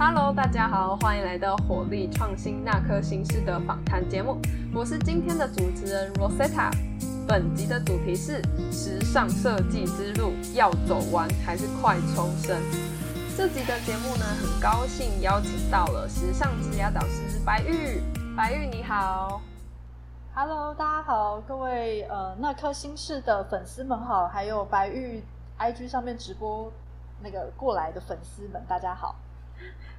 Hello，大家好，欢迎来到火力创新那颗心事的访谈节目，我是今天的主持人 Rosetta。本集的主题是时尚设计之路要走完还是快重生？这集的节目呢，很高兴邀请到了时尚职涯导师白玉。白玉你好，Hello，大家好，各位呃那颗心事的粉丝们好，还有白玉 IG 上面直播那个过来的粉丝们，大家好。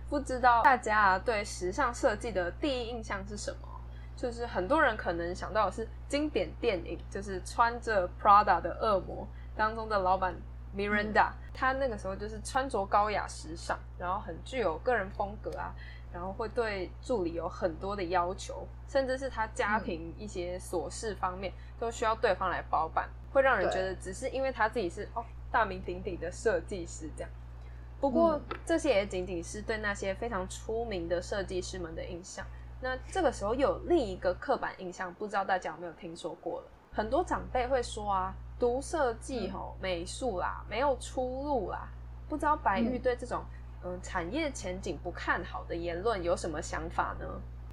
不知道大家对时尚设计的第一印象是什么？就是很多人可能想到的是经典电影，就是穿着 Prada 的恶魔当中的老板 Miranda，他那个时候就是穿着高雅时尚，然后很具有个人风格啊，然后会对助理有很多的要求，甚至是他家庭一些琐事方面都需要对方来包办，会让人觉得只是因为他自己是哦大名鼎鼎的设计师这样。不过这些也仅仅是对那些非常出名的设计师们的印象。那这个时候又有另一个刻板印象，不知道大家有没有听说过了？很多长辈会说啊，读设计吼美术啦，没有出路啦。不知道白玉对这种嗯产业前景不看好的言论有什么想法呢？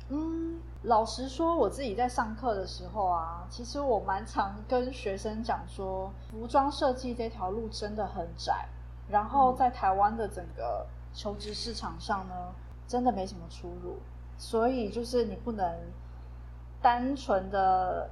嗯，老实说，我自己在上课的时候啊，其实我蛮常跟学生讲说，服装设计这条路真的很窄。然后在台湾的整个求职市场上呢，真的没什么出路，所以就是你不能单纯的。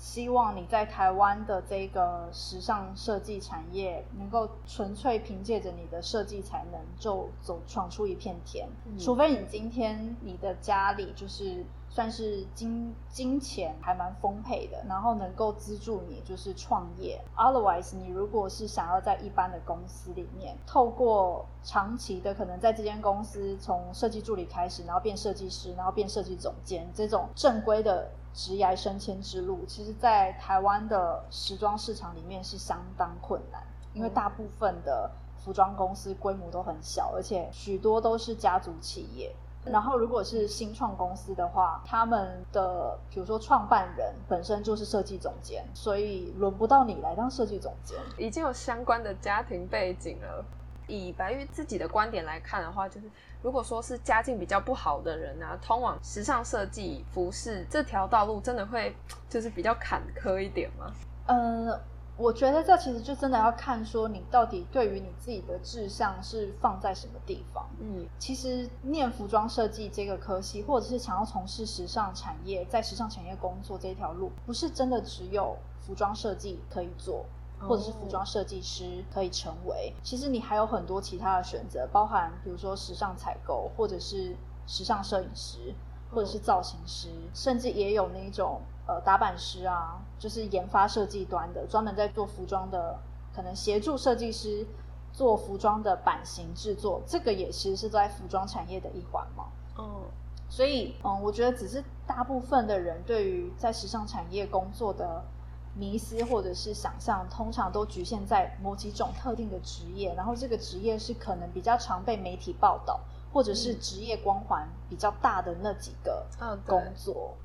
希望你在台湾的这个时尚设计产业，能够纯粹凭借着你的设计才能就走闯出一片天。除非你今天你的家里就是算是金金钱还蛮丰沛的，然后能够资助你就是创业。Otherwise，你如果是想要在一般的公司里面，透过长期的可能在这间公司从设计助理开始，然后变设计师，然后变设计总监这种正规的。职涯升迁之路，其实，在台湾的时装市场里面是相当困难，因为大部分的服装公司规模都很小，而且许多都是家族企业。然后，如果是新创公司的话，他们的比如说创办人本身就是设计总监，所以轮不到你来当设计总监，已经有相关的家庭背景了。以白玉自己的观点来看的话，就是如果说是家境比较不好的人啊，通往时尚设计、服饰这条道路，真的会就是比较坎坷一点吗？嗯，我觉得这其实就真的要看说你到底对于你自己的志向是放在什么地方。嗯，其实念服装设计这个科系，或者是想要从事时尚产业，在时尚产业工作这条路，不是真的只有服装设计可以做。或者是服装设计师可以成为，其实你还有很多其他的选择，包含比如说时尚采购，或者是时尚摄影师，或者是造型师，甚至也有那种呃打版师啊，就是研发设计端的，专门在做服装的，可能协助设计师做服装的版型制作，这个也其实是在服装产业的一环嘛。嗯，所以嗯，我觉得只是大部分的人对于在时尚产业工作的。迷思或者是想象，通常都局限在某几种特定的职业，然后这个职业是可能比较常被媒体报道，或者是职业光环比较大的那几个工作，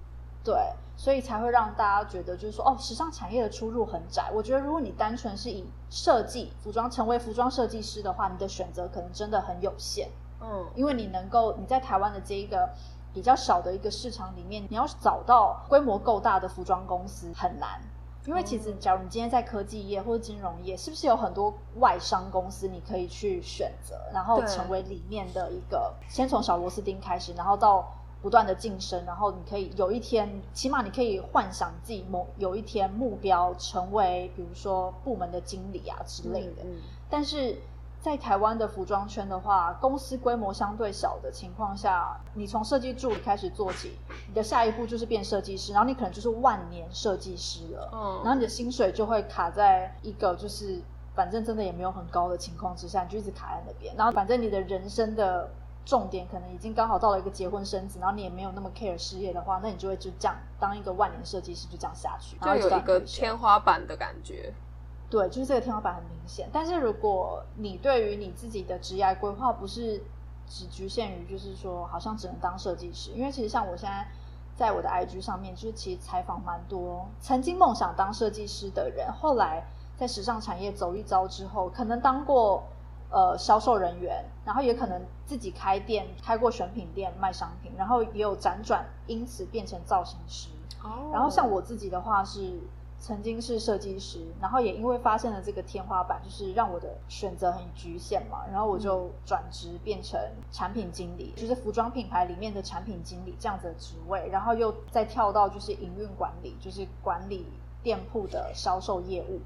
对，所以才会让大家觉得就是说，哦，时尚产业的出入很窄。我觉得如果你单纯是以设计服装成为服装设计师的话，你的选择可能真的很有限，嗯，因为你能够你在台湾的这一个比较小的一个市场里面，你要找到规模够大的服装公司很难。因为其实，假如你今天在科技业或者金融业，是不是有很多外商公司你可以去选择，然后成为里面的一个，先从小螺丝钉开始，然后到不断的晋升，然后你可以有一天，起码你可以幻想自己某有一天目标成为，比如说部门的经理啊之类的。但是。在台湾的服装圈的话，公司规模相对小的情况下，你从设计助理开始做起，你的下一步就是变设计师，然后你可能就是万年设计师了。嗯，然后你的薪水就会卡在一个就是反正真的也没有很高的情况之下，你就一直卡在那边。然后反正你的人生的重点可能已经刚好到了一个结婚生子，然后你也没有那么 care 事业的话，那你就会就这样当一个万年设计师，就这样下去，就有一个天花板的感觉。对，就是这个天花板很明显。但是如果你对于你自己的职业规划不是只局限于，就是说好像只能当设计师，因为其实像我现在在我的 IG 上面，就是其实采访蛮多曾经梦想当设计师的人，后来在时尚产业走一遭之后，可能当过呃销售人员，然后也可能自己开店，开过选品店卖商品，然后也有辗转因此变成造型师。哦，然后像我自己的话是。曾经是设计师，然后也因为发现了这个天花板，就是让我的选择很局限嘛，然后我就转职变成产品经理，就是服装品牌里面的产品经理这样子的职位，然后又再跳到就是营运管理，就是管理店铺的销售业务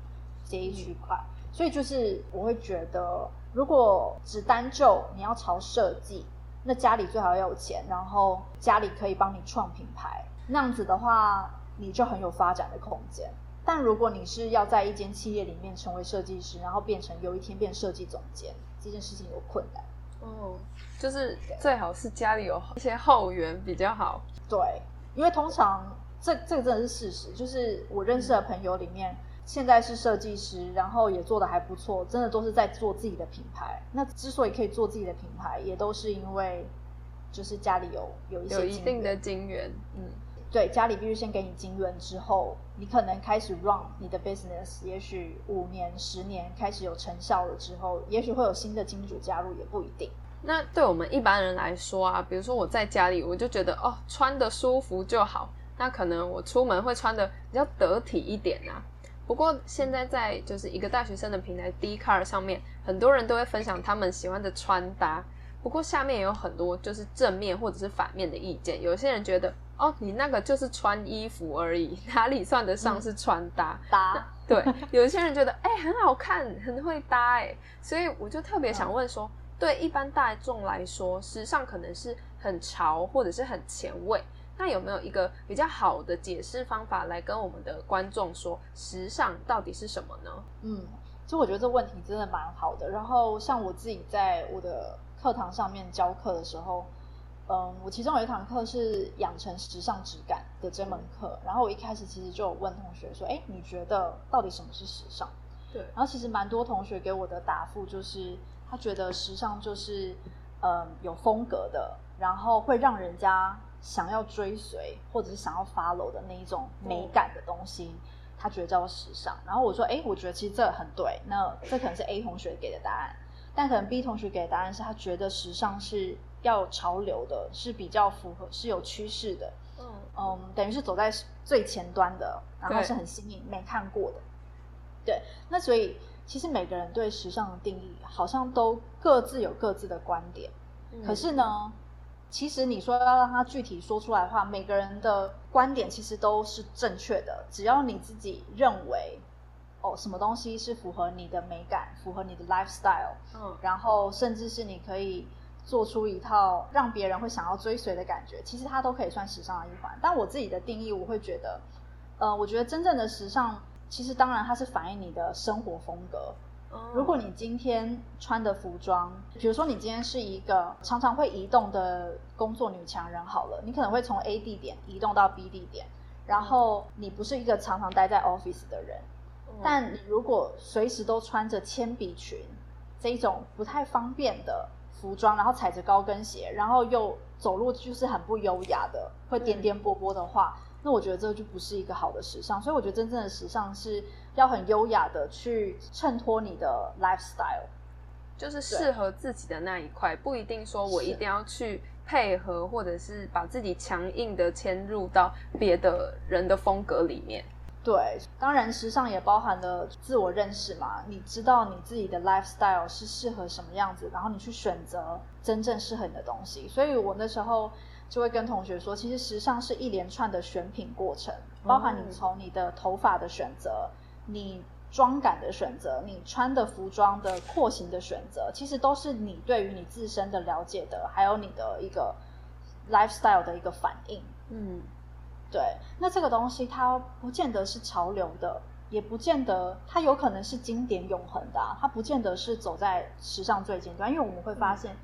这一区块。所以就是我会觉得，如果只单就你要朝设计，那家里最好要有钱，然后家里可以帮你创品牌，那样子的话，你就很有发展的空间。但如果你是要在一间企业里面成为设计师，然后变成有一天变设计总监，这件事情有困难。哦，就是最好是家里有一些后援比较好。对，因为通常这这个真的是事实，就是我认识的朋友里面，现在是设计师，然后也做的还不错，真的都是在做自己的品牌。那之所以可以做自己的品牌，也都是因为就是家里有有一些有一定的金源，嗯。对，家里必须先给你金源之后，你可能开始 run 你的 business，也许五年、十年开始有成效了之后，也许会有新的金主加入，也不一定。那对我们一般人来说啊，比如说我在家里，我就觉得哦，穿的舒服就好。那可能我出门会穿的比较得体一点啊。不过现在在就是一个大学生的平台 d c a r 上面，很多人都会分享他们喜欢的穿搭。不过下面也有很多就是正面或者是反面的意见。有些人觉得。哦，你那个就是穿衣服而已，哪里算得上是穿搭？搭对，有些人觉得 哎很好看，很会搭哎，所以我就特别想问说，对一般大众来说，时尚可能是很潮或者是很前卫，那有没有一个比较好的解释方法来跟我们的观众说，时尚到底是什么呢？嗯，其实我觉得这问题真的蛮好的。然后像我自己在我的课堂上面教课的时候。嗯，我其中有一堂课是养成时尚质感的这门课，然后我一开始其实就有问同学说，哎，你觉得到底什么是时尚？对，然后其实蛮多同学给我的答复就是，他觉得时尚就是，嗯，有风格的，然后会让人家想要追随或者是想要 follow 的那一种美感的东西，他觉得叫做时尚。然后我说，哎，我觉得其实这很对，那这可能是 A 同学给的答案，但可能 B 同学给的答案是他觉得时尚是。要潮流的是比较符合是有趋势的，嗯嗯，等于是走在最前端的，然后是很新颖没看过的，对。那所以其实每个人对时尚的定义好像都各自有各自的观点，可是呢，其实你说要让他具体说出来的话，每个人的观点其实都是正确的，只要你自己认为哦什么东西是符合你的美感，符合你的 lifestyle，嗯，然后甚至是你可以。做出一套让别人会想要追随的感觉，其实它都可以算时尚的一环。但我自己的定义，我会觉得，呃，我觉得真正的时尚，其实当然它是反映你的生活风格。如果你今天穿的服装，比如说你今天是一个常常会移动的工作女强人，好了，你可能会从 A 地点移动到 B 地点，然后你不是一个常常待在 office 的人，但你如果随时都穿着铅笔裙这一种不太方便的。服装，然后踩着高跟鞋，然后又走路就是很不优雅的，会颠颠簸簸的话，那我觉得这就不是一个好的时尚。所以我觉得真正的时尚是要很优雅的去衬托你的 lifestyle，就是适合自己的那一块，不一定说我一定要去配合，或者是把自己强硬的迁入到别的人的风格里面。对，当然时尚也包含了自我认识嘛。你知道你自己的 lifestyle 是适合什么样子，然后你去选择真正适合你的东西。所以我那时候就会跟同学说，其实时尚是一连串的选品过程，包含你从你的头发的选择、你妆感的选择、你穿的服装的廓形的选择，其实都是你对于你自身的了解的，还有你的一个 lifestyle 的一个反应。嗯。对，那这个东西它不见得是潮流的，也不见得它有可能是经典永恒的，它不见得是走在时尚最尖端。因为我们会发现，嗯，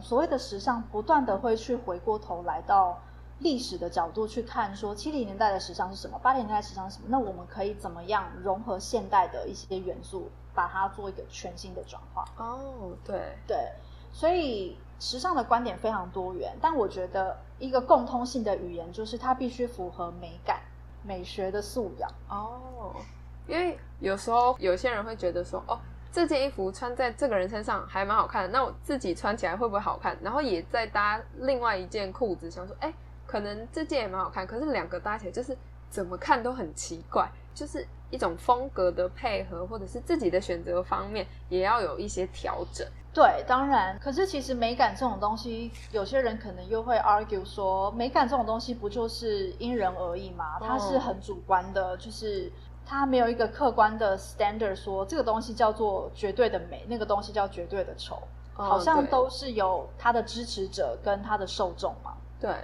所谓的时尚不断的会去回过头来到历史的角度去看，说七零年代的时尚是什么，八零年代时尚是什么，那我们可以怎么样融合现代的一些元素，把它做一个全新的转化？哦，对对，所以。时尚的观点非常多元，但我觉得一个共通性的语言就是它必须符合美感、美学的素养。哦，因为有时候有些人会觉得说，哦，这件衣服穿在这个人身上还蛮好看的，那我自己穿起来会不会好看？然后也再搭另外一件裤子，想说，哎，可能这件也蛮好看，可是两个搭起来就是怎么看都很奇怪，就是一种风格的配合，或者是自己的选择方面也要有一些调整。对，当然，可是其实美感这种东西，有些人可能又会 argue 说，美感这种东西不就是因人而异吗？它是很主观的，就是。它没有一个客观的 standard 说这个东西叫做绝对的美，那个东西叫绝对的丑，好像都是有它的支持者跟它的受众嘛。对。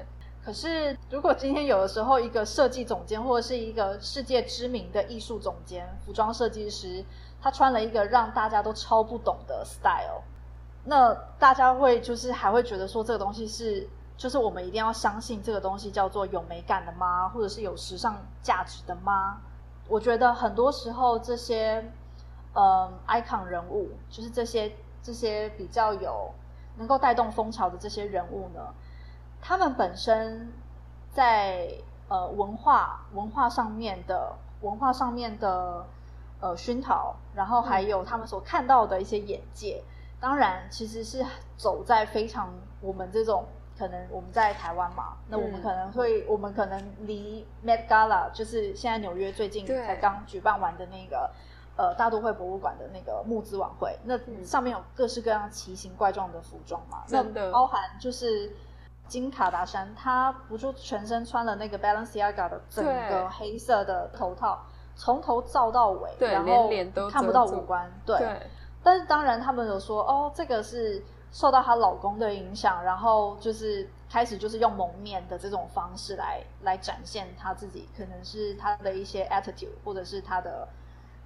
可是如果今天有的时候一个设计总监或者是一个世界知名的艺术总监、服装设计师，他穿了一个让大家都超不懂的 style，那大家会就是还会觉得说这个东西是，就是我们一定要相信这个东西叫做有美感的吗？或者是有时尚价值的吗？我觉得很多时候这些，呃，icon 人物，就是这些这些比较有能够带动风潮的这些人物呢，他们本身在呃文化文化上面的文化上面的呃熏陶，然后还有他们所看到的一些眼界，当然其实是走在非常我们这种。可能我们在台湾嘛，那我们可能会，我们可能离 Met Gala 就是现在纽约最近才刚举办完的那个呃大都会博物馆的那个募资晚会，那上面有各式各样奇形怪状的服装嘛，那包含就是金卡达山，他不就全身穿了那个 Balenciaga 的整个黑色的头套，从头罩到尾，然后看不到五官，对，但是当然他们有说，哦，这个是。受到她老公的影响，然后就是开始就是用蒙面的这种方式来来展现她自己，可能是她的一些 attitude，或者是她的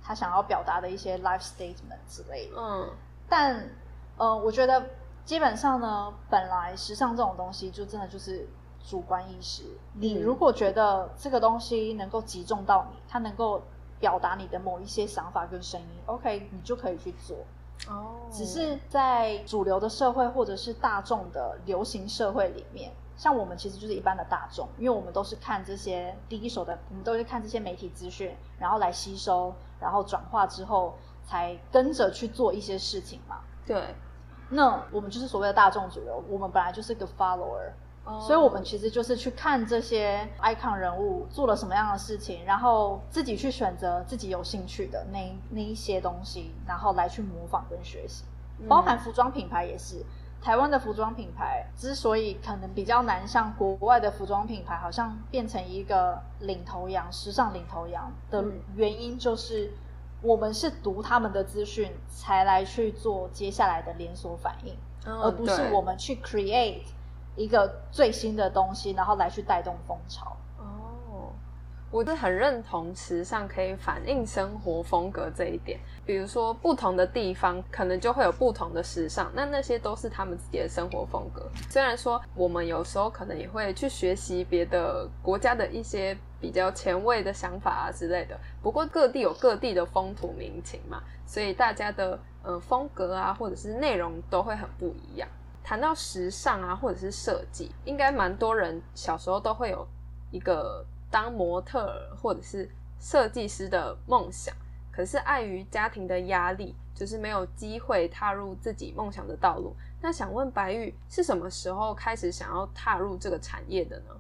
她想要表达的一些 life statement 之类的。嗯，但呃，我觉得基本上呢，本来时尚这种东西就真的就是主观意识。你如果觉得这个东西能够击中到你，它能够表达你的某一些想法跟声音，OK，你就可以去做。哦，只是在主流的社会或者是大众的流行社会里面，像我们其实就是一般的大众，因为我们都是看这些第一手的，我们都是看这些媒体资讯，然后来吸收，然后转化之后才跟着去做一些事情嘛。对，那我们就是所谓的大众主流，我们本来就是个 follower。所以，我们其实就是去看这些 icon 人物做了什么样的事情，然后自己去选择自己有兴趣的那那一些东西，然后来去模仿跟学习。包含服装品牌也是，台湾的服装品牌之所以可能比较难像国外的服装品牌，好像变成一个领头羊、时尚领头羊的原因，就是我们是读他们的资讯才来去做接下来的连锁反应，而不是我们去 create。一个最新的东西，然后来去带动风潮。哦，我是很认同时尚可以反映生活风格这一点。比如说，不同的地方可能就会有不同的时尚，那那些都是他们自己的生活风格。虽然说我们有时候可能也会去学习别的国家的一些比较前卫的想法啊之类的，不过各地有各地的风土民情嘛，所以大家的呃风格啊，或者是内容都会很不一样。谈到时尚啊，或者是设计，应该蛮多人小时候都会有一个当模特或者是设计师的梦想。可是碍于家庭的压力，就是没有机会踏入自己梦想的道路。那想问白玉，是什么时候开始想要踏入这个产业的呢？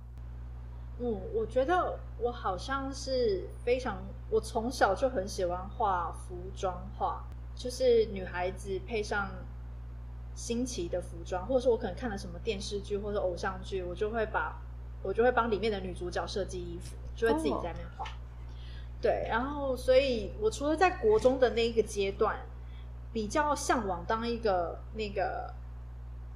嗯，我觉得我好像是非常，我从小就很喜欢画服装画，就是女孩子配上。新奇的服装，或者是我可能看了什么电视剧或者偶像剧，我就会把，我就会帮里面的女主角设计衣服，就会自己在那边画。对，然后所以，我除了在国中的那一个阶段比较向往当一个那个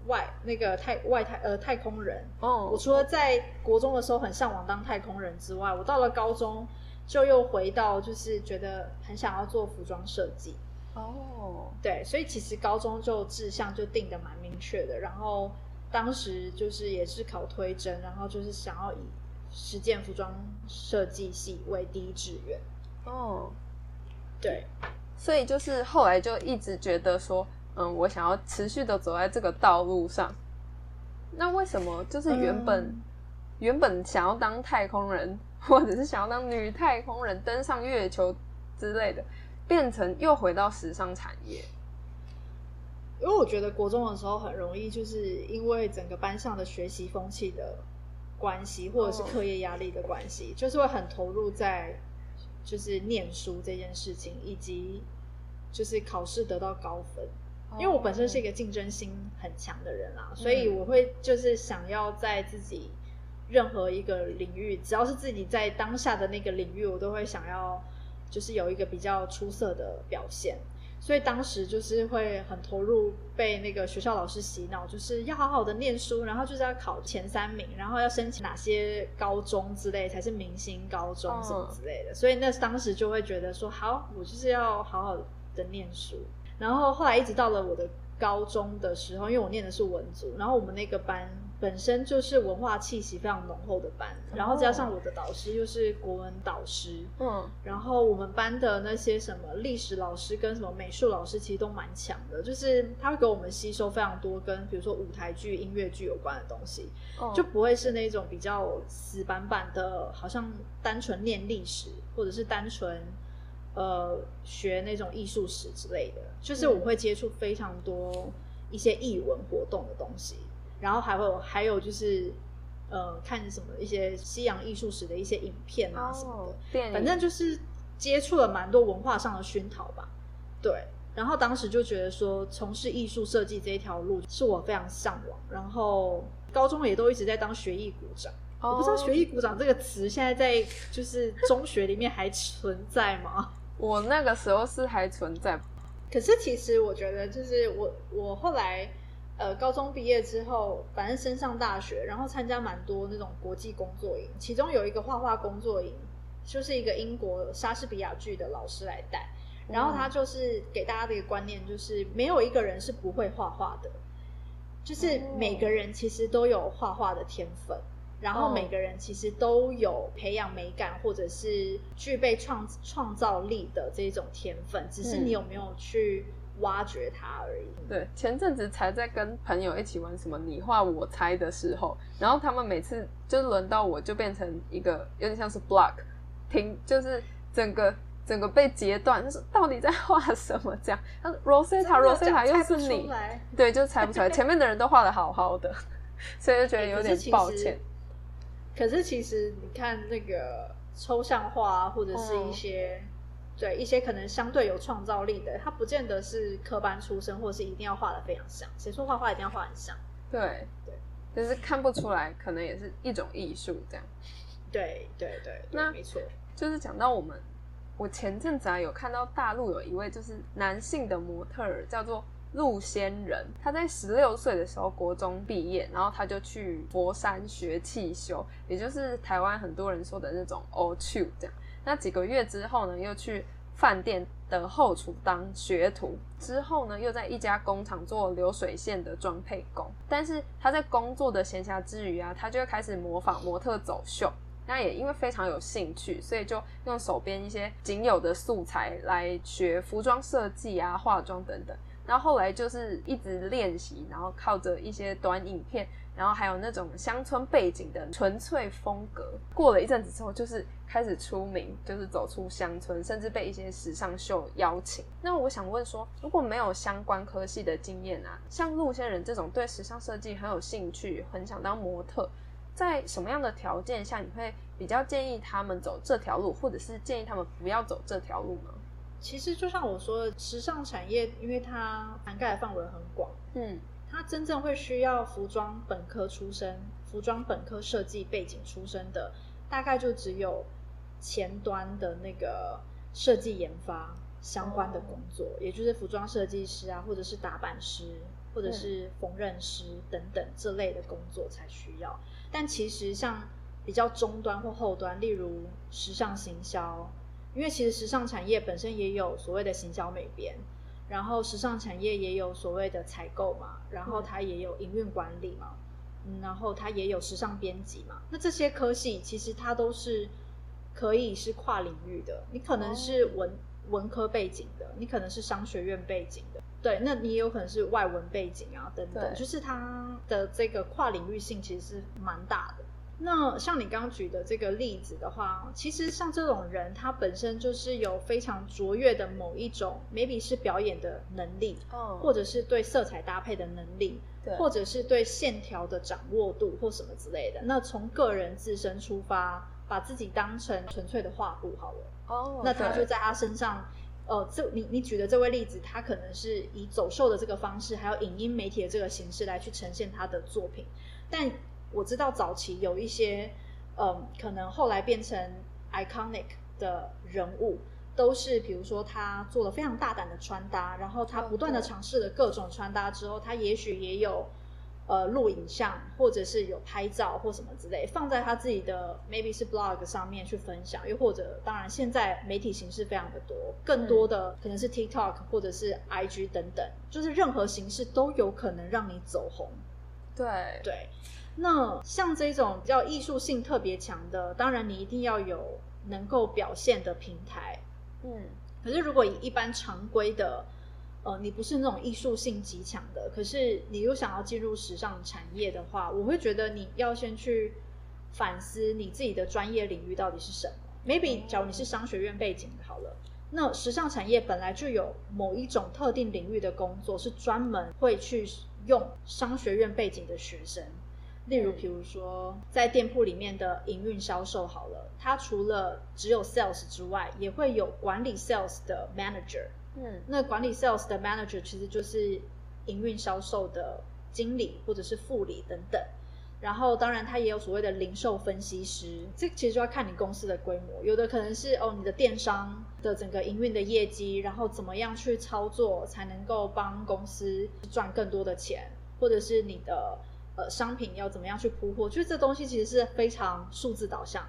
外那个太外太呃太空人，哦，我除了在国中的时候很向往当太空人之外，我到了高中就又回到就是觉得很想要做服装设计。哦，对，所以其实高中就志向就定的蛮明确的，然后当时就是也是考推甄，然后就是想要以实践服装设计系为第一志愿。哦，对，所以就是后来就一直觉得说，嗯，我想要持续的走在这个道路上。那为什么就是原本原本想要当太空人，或者是想要当女太空人登上月球之类的？变成又回到时尚产业？因为我觉得国中的时候很容易，就是因为整个班上的学习风气的关系，或者是课业压力的关系，就是会很投入在就是念书这件事情，以及就是考试得到高分。因为我本身是一个竞争心很强的人啊，所以我会就是想要在自己任何一个领域，只要是自己在当下的那个领域，我都会想要就是有一个比较出色的表现。所以当时就是会很投入，被那个学校老师洗脑，就是要好好的念书，然后就是要考前三名，然后要申请哪些高中之类才是明星高中什么之类的。所以那当时就会觉得说，好，我就是要好好的念书。然后后来一直到了我的高中的时候，因为我念的是文组，然后我们那个班。本身就是文化气息非常浓厚的班，然后加上我的导师又是国文导师，嗯，然后我们班的那些什么历史老师跟什么美术老师其实都蛮强的，就是他会给我们吸收非常多跟比如说舞台剧、音乐剧有关的东西，就不会是那种比较死板板的，好像单纯念历史或者是单纯呃学那种艺术史之类的，就是我会接触非常多一些译文活动的东西。然后还会有还有就是，呃，看什么一些西洋艺术史的一些影片啊什么的，反正就是接触了蛮多文化上的熏陶吧。对，然后当时就觉得说，从事艺术设计这一条路是我非常向往。然后高中也都一直在当学艺股长，我不知道学艺股长这个词现在在就是中学里面还存在吗？我那个时候是还存在，可是其实我觉得就是我我后来。呃，高中毕业之后，反正升上大学，然后参加蛮多那种国际工作营，其中有一个画画工作营，就是一个英国莎士比亚剧的老师来带，然后他就是给大家的一个观念，就是没有一个人是不会画画的，就是每个人其实都有画画的天分，然后每个人其实都有培养美感或者是具备创创造力的这种天分，只是你有没有去。挖掘它而已。对，前阵子才在跟朋友一起玩什么你画我猜的时候，然后他们每次就轮到我就变成一个有点像是 block，停就是整个整个被截断，就是到底在画什么这样。他说 Rosetta Rosetta 又是你，对，就猜不出来。前面的人都画的好好的，所以就觉得 有点抱歉。可是其实你看那个抽象画或者是一些。对一些可能相对有创造力的，他不见得是科班出身，或是一定要画的非常像。谁说画画一定要画很像？对对，就是看不出来，可能也是一种艺术这样。对对对，那没错。就是讲到我们，我前阵子啊有看到大陆有一位就是男性的模特儿，叫做陆仙人。他在十六岁的时候国中毕业，然后他就去佛山学汽修，也就是台湾很多人说的那种 o t 这样。那几个月之后呢，又去饭店的后厨当学徒，之后呢，又在一家工厂做流水线的装配工。但是他在工作的闲暇之余啊，他就开始模仿模特走秀。那也因为非常有兴趣，所以就用手边一些仅有的素材来学服装设计啊、化妆等等。然后后来就是一直练习，然后靠着一些短影片。然后还有那种乡村背景的纯粹风格，过了一阵子之后，就是开始出名，就是走出乡村，甚至被一些时尚秀邀请。那我想问说，如果没有相关科系的经验啊，像陆先人这种对时尚设计很有兴趣，很想当模特，在什么样的条件下，你会比较建议他们走这条路，或者是建议他们不要走这条路呢？其实就像我说的，时尚产业因为它涵盖的范围很广，嗯。它真正会需要服装本科出身、服装本科设计背景出身的，大概就只有前端的那个设计研发相关的工作，也就是服装设计师啊，或者是打版师，或者是缝纫师等等这类的工作才需要。但其实像比较中端或后端，例如时尚行销，因为其实时尚产业本身也有所谓的行销美编。然后时尚产业也有所谓的采购嘛，然后它也有营运管理嘛，嗯，然后它也有时尚编辑嘛。那这些科系其实它都是可以是跨领域的。你可能是文文科背景的，你可能是商学院背景的，对，那你也有可能是外文背景啊等等，就是它的这个跨领域性其实是蛮大的。那像你刚刚举的这个例子的话，其实像这种人，他本身就是有非常卓越的某一种，maybe 是表演的能力，哦，或者是对色彩搭配的能力，对，或者是对线条的掌握度或什么之类的。那从个人自身出发，把自己当成纯粹的画布好了，哦，那他就在他身上。呃，这你你举的这位例子，他可能是以走秀的这个方式，还有影音媒体的这个形式来去呈现他的作品。但我知道早期有一些，嗯，可能后来变成 iconic 的人物，都是比如说他做了非常大胆的穿搭，然后他不断的尝试了各种穿搭之后，他也许也有。呃，录影像或者是有拍照或什么之类，放在他自己的 maybe 是 blog 上面去分享，又或者当然现在媒体形式非常的多，更多的可能是 TikTok 或者是 IG 等等，就是任何形式都有可能让你走红。对对，那像这种比较艺术性特别强的，当然你一定要有能够表现的平台。嗯，可是如果以一般常规的。呃，你不是那种艺术性极强的，可是你又想要进入时尚产业的话，我会觉得你要先去反思你自己的专业领域到底是什么。Maybe，假如你是商学院背景好了，那时尚产业本来就有某一种特定领域的工作是专门会去用商学院背景的学生，例如，比如说在店铺里面的营运销售好了，它除了只有 sales 之外，也会有管理 sales 的 manager。嗯，那管理 sales 的 manager 其实就是营运销售的经理或者是副理等等，然后当然他也有所谓的零售分析师，这其实就要看你公司的规模，有的可能是哦你的电商的整个营运的业绩，然后怎么样去操作才能够帮公司赚更多的钱，或者是你的呃商品要怎么样去铺货，就是这东西其实是非常数字导向。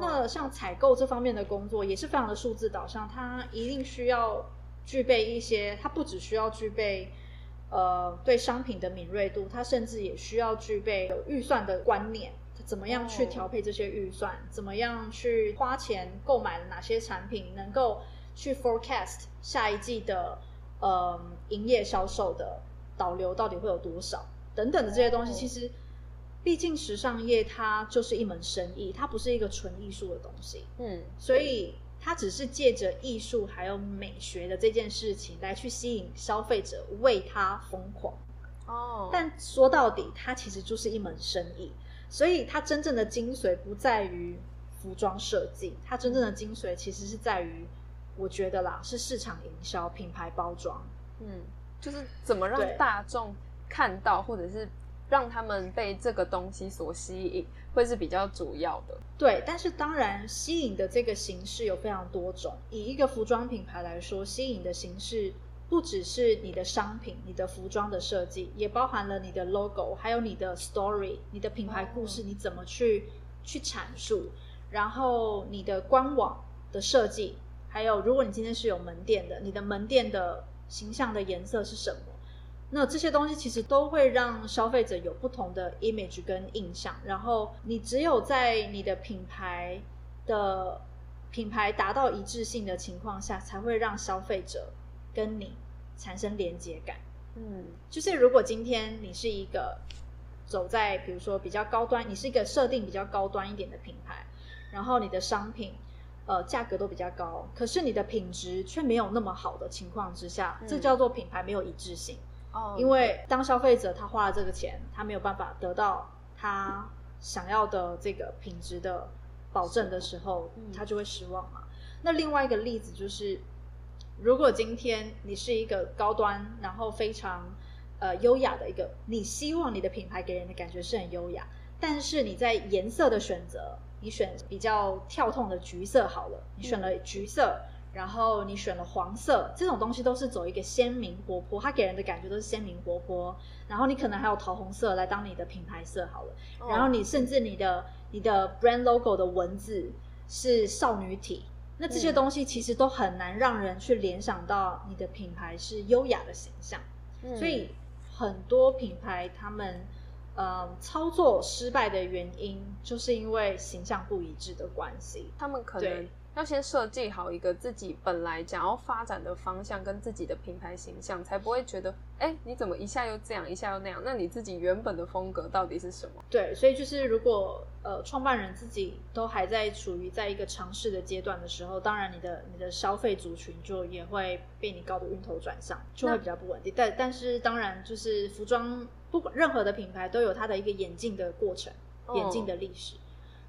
那像采购这方面的工作也是非常的数字导向，它一定需要。具备一些，它不只需要具备，呃，对商品的敏锐度，它甚至也需要具备有预算的观念，怎么样去调配这些预算，怎么样去花钱购买哪些产品，能够去 forecast 下一季的呃营业销售的导流到底会有多少，等等的这些东西，其实，毕竟时尚业它就是一门生意，它不是一个纯艺术的东西，嗯，所以。它只是借着艺术还有美学的这件事情来去吸引消费者为它疯狂哦。但说到底，它其实就是一门生意，所以它真正的精髓不在于服装设计，它真正的精髓其实是在于，我觉得啦，是市场营销、品牌包装。嗯，就是怎么让大众看到，或者是。让他们被这个东西所吸引，会是比较主要的。对，但是当然，吸引的这个形式有非常多种。以一个服装品牌来说，吸引的形式不只是你的商品、你的服装的设计，也包含了你的 logo，还有你的 story，你的品牌故事，你怎么去去阐述，然后你的官网的设计，还有如果你今天是有门店的，你的门店的形象的颜色是什么？那这些东西其实都会让消费者有不同的 image 跟印象，然后你只有在你的品牌的品牌达到一致性的情况下，才会让消费者跟你产生连接感。嗯，就是如果今天你是一个走在比如说比较高端，你是一个设定比较高端一点的品牌，然后你的商品呃价格都比较高，可是你的品质却没有那么好的情况之下，这叫做品牌没有一致性。因为当消费者他花了这个钱，他没有办法得到他想要的这个品质的保证的时候，他就会失望嘛。那另外一个例子就是，如果今天你是一个高端，然后非常呃优雅的一个，你希望你的品牌给人的感觉是很优雅，但是你在颜色的选择，你选比较跳痛的橘色好了，你选了橘色。然后你选了黄色，这种东西都是走一个鲜明活泼，它给人的感觉都是鲜明活泼。然后你可能还有桃红色来当你的品牌色好了。然后你甚至你的你的 brand logo 的文字是少女体，那这些东西其实都很难让人去联想到你的品牌是优雅的形象。所以很多品牌他们呃操作失败的原因，就是因为形象不一致的关系。他们可能。要先设计好一个自己本来想要发展的方向跟自己的品牌形象，才不会觉得，哎，你怎么一下又这样，一下又那样？那你自己原本的风格到底是什么？对，所以就是如果呃，创办人自己都还在处于在一个尝试的阶段的时候，当然你的你的消费族群就也会被你搞得晕头转向，就会比较不稳定。但但是当然就是服装不管任何的品牌都有它的一个演进的过程，演进的历史，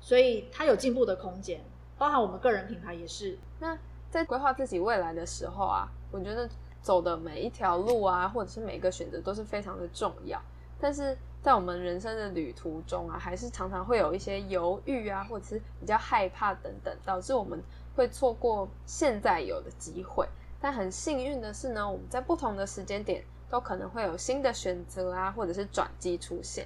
所以它有进步的空间。包含我们个人品牌也是。那在规划自己未来的时候啊，我觉得走的每一条路啊，或者是每个选择都是非常的重要。但是在我们人生的旅途中啊，还是常常会有一些犹豫啊，或者是比较害怕等等，导致我们会错过现在有的机会。但很幸运的是呢，我们在不同的时间点都可能会有新的选择啊，或者是转机出现。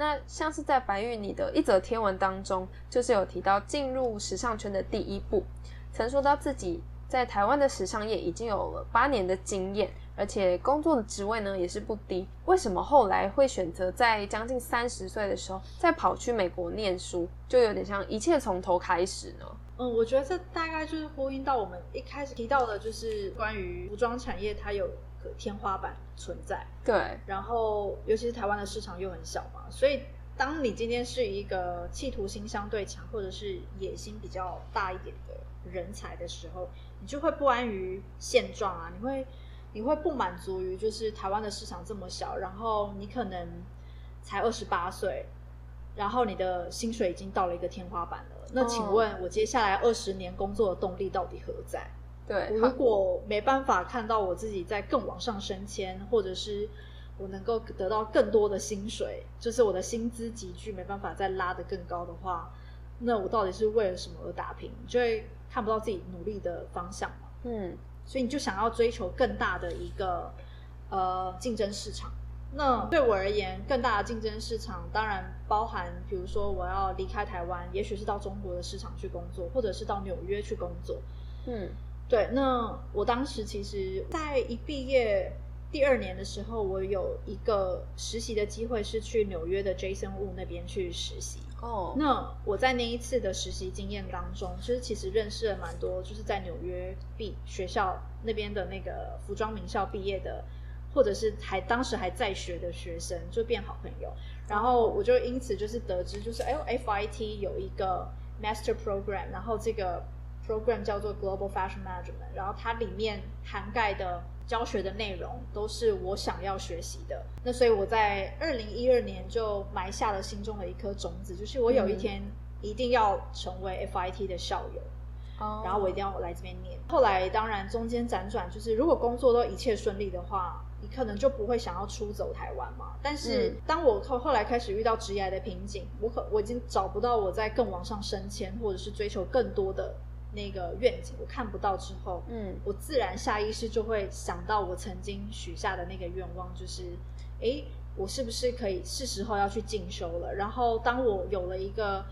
那像是在白玉你的一则天文当中，就是有提到进入时尚圈的第一步，曾说到自己在台湾的时尚业已经有了八年的经验，而且工作的职位呢也是不低。为什么后来会选择在将近三十岁的时候再跑去美国念书，就有点像一切从头开始呢？嗯，我觉得这大概就是呼应到我们一开始提到的，就是关于服装产业它有。天花板存在，对，然后尤其是台湾的市场又很小嘛，所以当你今天是一个企图心相对强，或者是野心比较大一点的人才的时候，你就会不安于现状啊，你会你会不满足于就是台湾的市场这么小，然后你可能才二十八岁，然后你的薪水已经到了一个天花板了，那请问我接下来二十年工作的动力到底何在？对，如果没办法看到我自己在更往上升迁，或者是我能够得到更多的薪水，就是我的薪资急剧没办法再拉得更高的话，那我到底是为了什么而打拼？就会看不到自己努力的方向嘛。嗯，所以你就想要追求更大的一个呃竞争市场。那对我而言，更大的竞争市场当然包含，比如说我要离开台湾，也许是到中国的市场去工作，或者是到纽约去工作。嗯。对，那我当时其实，在一毕业第二年的时候，我有一个实习的机会，是去纽约的 Jason Wu 那边去实习。哦，那我在那一次的实习经验当中，就是其实认识了蛮多，就是在纽约毕学校那边的那个服装名校毕业的，或者是还当时还在学的学生，就变好朋友。然后我就因此就是得知，就是哎，FIT 有一个 Master Program，然后这个。Program 叫做 Global Fashion Management，然后它里面涵盖的教学的内容都是我想要学习的。那所以我在二零一二年就埋下了心中的一颗种子，就是我有一天一定要成为 FIT 的校友，然后我一定要来这边念。后来当然中间辗转，就是如果工作都一切顺利的话，你可能就不会想要出走台湾嘛。但是当我后后来开始遇到职业的瓶颈，我可我已经找不到我在更往上升迁，或者是追求更多的。那个愿景我看不到之后，嗯，我自然下意识就会想到我曾经许下的那个愿望，就是，哎，我是不是可以是时候要去进修了？然后当我有了一个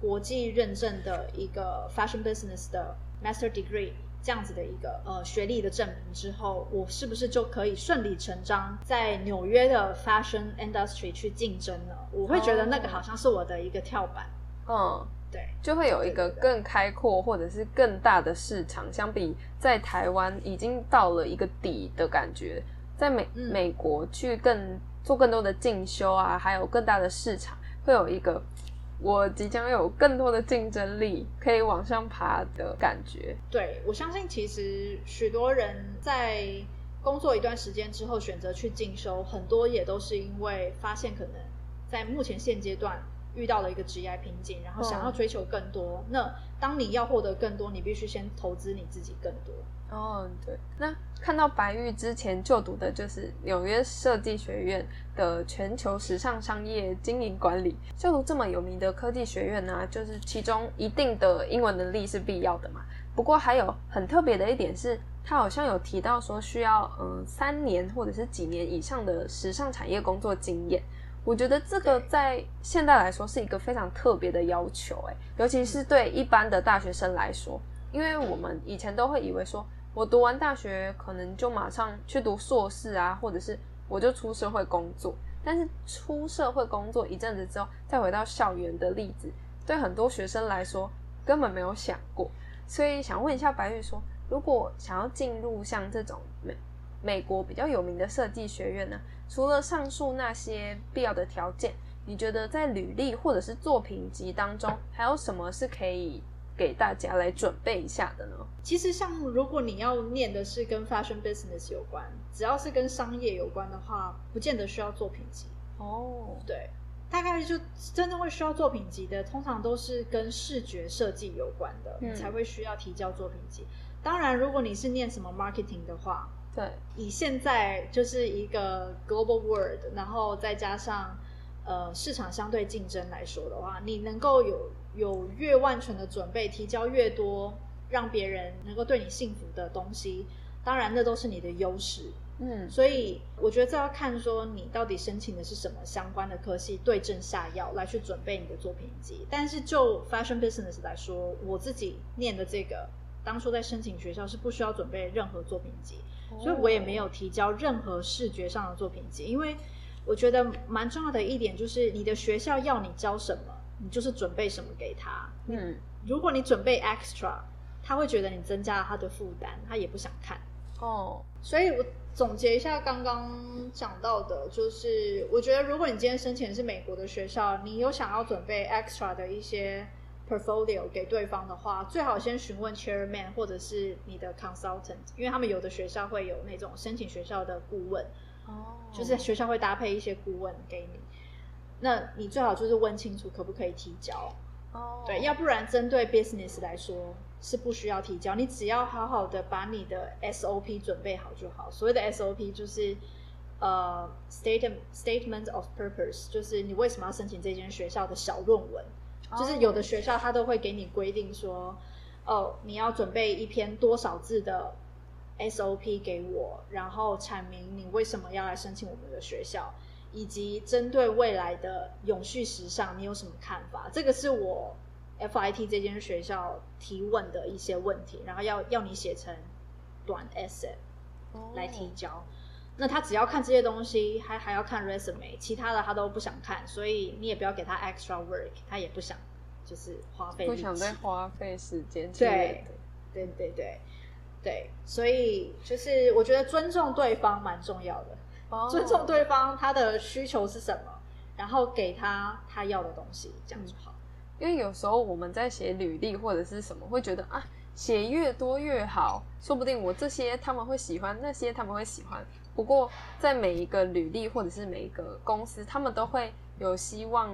国际认证的一个 fashion business 的 master degree 这样子的一个呃学历的证明之后，我是不是就可以顺理成章在纽约的 fashion industry 去竞争了？我会觉得那个好像是我的一个跳板，嗯。对，就会有一个更开阔或者是更大的市场，相比在台湾已经到了一个底的感觉，在美美国去更做更多的进修啊，还有更大的市场，会有一个我即将有更多的竞争力可以往上爬的感觉。对我相信，其实许多人在工作一段时间之后选择去进修，很多也都是因为发现可能在目前现阶段。遇到了一个职业瓶颈，然后想要追求更多。那当你要获得更多，你必须先投资你自己更多。哦，对。那看到白玉之前就读的就是纽约设计学院的全球时尚商业经营管理，就读这么有名的科技学院呢，就是其中一定的英文能力是必要的嘛。不过还有很特别的一点是，他好像有提到说需要嗯三年或者是几年以上的时尚产业工作经验。我觉得这个在现在来说是一个非常特别的要求，哎，尤其是对一般的大学生来说，因为我们以前都会以为说，我读完大学可能就马上去读硕士啊，或者是我就出社会工作。但是出社会工作一阵子之后，再回到校园的例子，对很多学生来说根本没有想过。所以想问一下白玉说，如果想要进入像这种美美国比较有名的设计学院呢，除了上述那些必要的条件，你觉得在履历或者是作品集当中，还有什么是可以给大家来准备一下的呢？其实像如果你要念的是跟 fashion business 有关，只要是跟商业有关的话，不见得需要作品集。哦，对。大概就真的会需要作品集的，通常都是跟视觉设计有关的，才会需要提交作品集。当然，如果你是念什么 marketing 的话，对，以现在就是一个 global world，然后再加上呃市场相对竞争来说的话，你能够有有越万全的准备，提交越多，让别人能够对你信服的东西，当然那都是你的优势。嗯，所以我觉得这要看说你到底申请的是什么相关的科系，对症下药来去准备你的作品集。但是就 fashion business 来说，我自己念的这个，当初在申请学校是不需要准备任何作品集，所以我也没有提交任何视觉上的作品集。因为我觉得蛮重要的一点就是，你的学校要你教什么，你就是准备什么给他。嗯，如果你准备 extra，他会觉得你增加了他的负担，他也不想看。哦，所以我。总结一下刚刚讲到的，就是我觉得如果你今天申请的是美国的学校，你有想要准备 extra 的一些 portfolio 给对方的话，最好先询问 chairman 或者是你的 consultant，因为他们有的学校会有那种申请学校的顾问，哦，就是学校会搭配一些顾问给你，那你最好就是问清楚可不可以提交，哦，对，要不然针对 business 来说。是不需要提交，你只要好好的把你的 SOP 准备好就好。所谓的 SOP 就是呃 statement statement of purpose，就是你为什么要申请这间学校的小论文。就是有的学校他都会给你规定说，哦，你要准备一篇多少字的 SOP 给我，然后阐明你为什么要来申请我们的学校，以及针对未来的永续时尚你有什么看法。这个是我。FIT 这间学校提问的一些问题，然后要要你写成短 essay 来提交。那他只要看这些东西，还还要看 resume，其他的他都不想看，所以你也不要给他 extra work，他也不想就是花费，不想再花费时间。对对对对对，所以就是我觉得尊重对方蛮重要的，尊重对方他的需求是什么，然后给他他要的东西，这样就好。因为有时候我们在写履历或者是什么，会觉得啊，写越多越好，说不定我这些他们会喜欢，那些他们会喜欢。不过在每一个履历或者是每一个公司，他们都会有希望，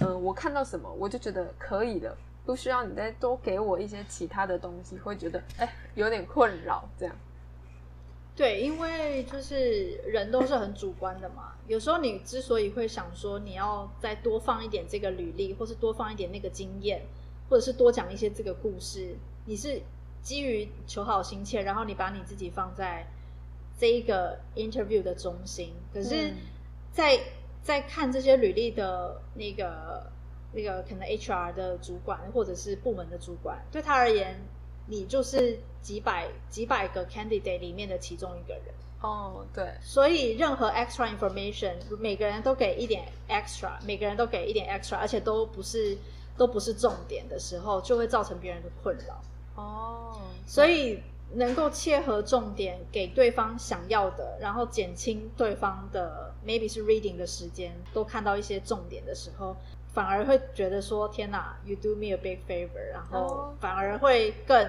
嗯，我看到什么我就觉得可以了，不需要你再多给我一些其他的东西，会觉得哎有点困扰这样。对，因为就是人都是很主观的嘛。有时候你之所以会想说你要再多放一点这个履历，或是多放一点那个经验，或者是多讲一些这个故事，你是基于求好心切，然后你把你自己放在这一个 interview 的中心。可是，在在看这些履历的那个那个可能 HR 的主管或者是部门的主管，对他而言。你就是几百几百个 candidate 里面的其中一个人哦，对，所以任何 extra information，每个人都给一点 extra，每个人都给一点 extra，而且都不是都不是重点的时候，就会造成别人的困扰哦。所以能够切合重点，给对方想要的，然后减轻对方的 maybe 是 reading 的时间，都看到一些重点的时候。反而会觉得说天哪，you do me a big favor，然后反而会更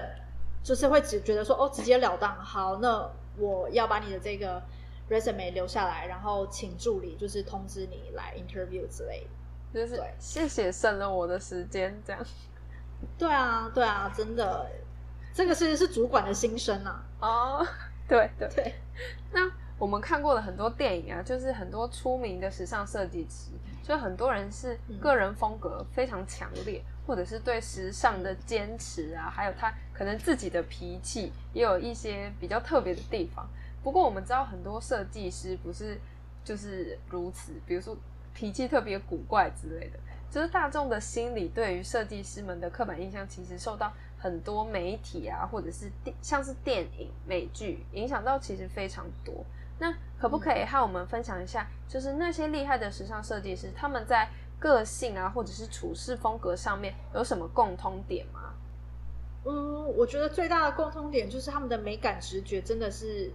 就是会只觉得说哦，直截了当，好，那我要把你的这个 resume 留下来，然后请助理就是通知你来 interview 之类的，就是谢谢省了我的时间，这样。对啊，对啊，真的，这个是是主管的心声啊。哦，对对对。那我们看过了很多电影啊，就是很多出名的时尚设计师。就很多人是个人风格非常强烈，或者是对时尚的坚持啊，还有他可能自己的脾气也有一些比较特别的地方。不过我们知道很多设计师不是就是如此，比如说脾气特别古怪之类的。就是大众的心理对于设计师们的刻板印象，其实受到很多媒体啊，或者是电像是电影、美剧影响到，其实非常多。那可不可以和我们分享一下，就是那些厉害的时尚设计师，他们在个性啊，或者是处事风格上面有什么共通点吗？嗯，我觉得最大的共通点就是他们的美感直觉真的是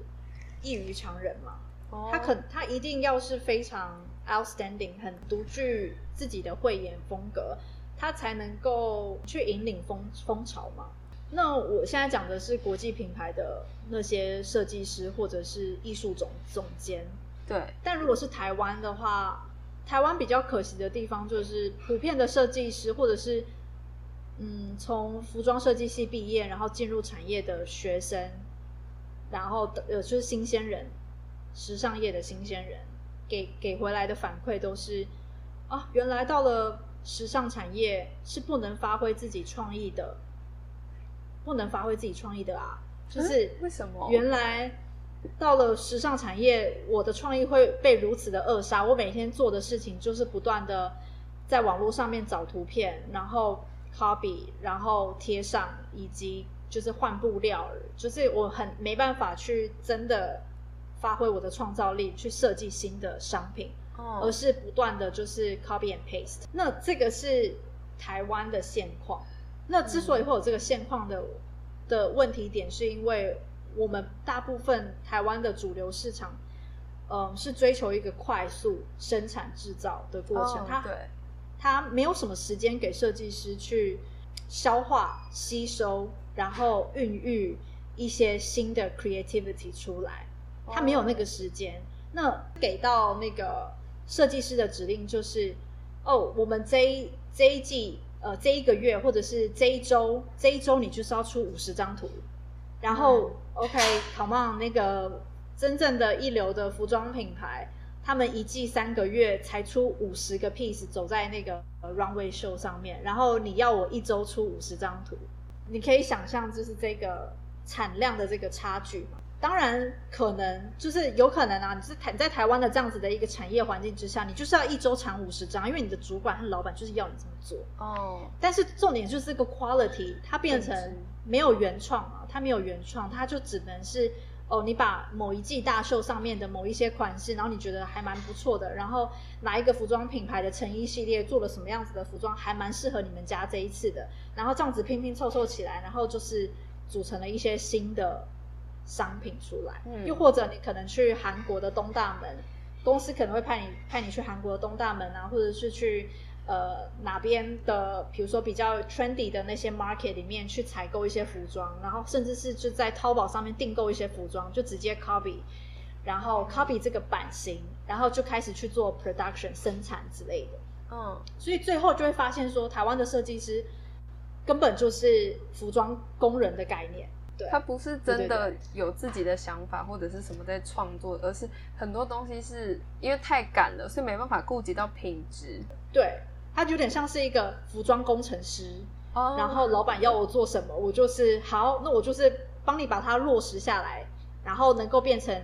异于常人嘛。哦，他可他一定要是非常 outstanding，很独具自己的慧眼风格，他才能够去引领风风潮嘛。那我现在讲的是国际品牌的那些设计师或者是艺术总总监。对，但如果是台湾的话，台湾比较可惜的地方就是普遍的设计师或者是。嗯，从服装设计系毕业，然后进入产业的学生，然后呃，就是新鲜人，时尚业的新鲜人，给给回来的反馈都是啊，原来到了时尚产业是不能发挥自己创意的，不能发挥自己创意的啊，就是为什么？原来到了时尚产业，我的创意会被如此的扼杀。我每天做的事情就是不断的在网络上面找图片，然后。copy，然后贴上，以及就是换布料，就是我很没办法去真的发挥我的创造力去设计新的商品，而是不断的就是 copy and paste。那这个是台湾的现况。那之所以会有这个现况的的问题点，是因为我们大部分台湾的主流市场，嗯，是追求一个快速生产制造的过程。它对。他没有什么时间给设计师去消化、吸收，然后孕育一些新的 creativity 出来。他没有那个时间。那给到那个设计师的指令就是：哦，我们这一这一季，呃，这一个月，或者是这一周，这一周你就是要出五十张图。然后，OK，come on，那个真正的一流的服装品牌。他们一季三个月才出五十个 piece，走在那个 runway show 上面，然后你要我一周出五十张图，你可以想象就是这个产量的这个差距嘛？当然可能就是有可能啊，你是台在台湾的这样子的一个产业环境之下，你就是要一周产五十张，因为你的主管和老板就是要你这么做哦。但是重点就是这个 quality，它变成没有原创啊，它没有原创，它就只能是。哦，你把某一季大秀上面的某一些款式，然后你觉得还蛮不错的，然后哪一个服装品牌的成衣系列做了什么样子的服装，还蛮适合你们家这一次的，然后这样子拼拼凑凑起来，然后就是组成了一些新的商品出来。嗯，又或者你可能去韩国的东大门，公司可能会派你派你去韩国的东大门啊，或者是去。呃，哪边的，比如说比较 trendy 的那些 market 里面去采购一些服装，然后甚至是就在淘宝上面订购一些服装，就直接 copy，然后 copy 这个版型，然后就开始去做 production 生产之类的。嗯，所以最后就会发现说，台湾的设计师根本就是服装工人的概念，对，他不是真的有自己的想法或者是什么在创作，而是很多东西是因为太赶了，所以没办法顾及到品质，对。他有点像是一个服装工程师，然后老板要我做什么，我就是好，那我就是帮你把它落实下来，然后能够变成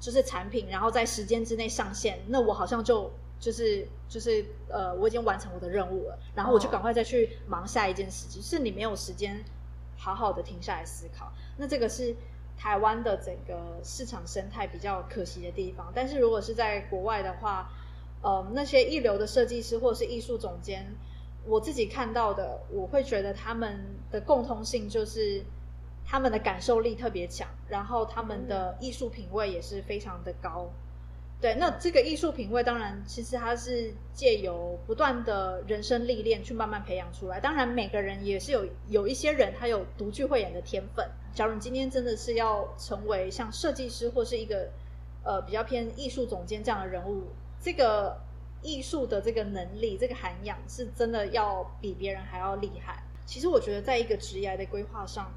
就是产品，然后在时间之内上线，那我好像就就是就是呃，我已经完成我的任务了，然后我就赶快再去忙下一件事情，是你没有时间好好的停下来思考。那这个是台湾的整个市场生态比较可惜的地方，但是如果是在国外的话。呃，那些一流的设计师或者是艺术总监，我自己看到的，我会觉得他们的共通性就是他们的感受力特别强，然后他们的艺术品味也是非常的高。对，那这个艺术品味当然其实它是借由不断的人生历练去慢慢培养出来。当然，每个人也是有有一些人他有独具慧眼的天分。假如你今天真的是要成为像设计师或是一个呃比较偏艺术总监这样的人物。这个艺术的这个能力，这个涵养是真的要比别人还要厉害。其实我觉得，在一个职业的规划上，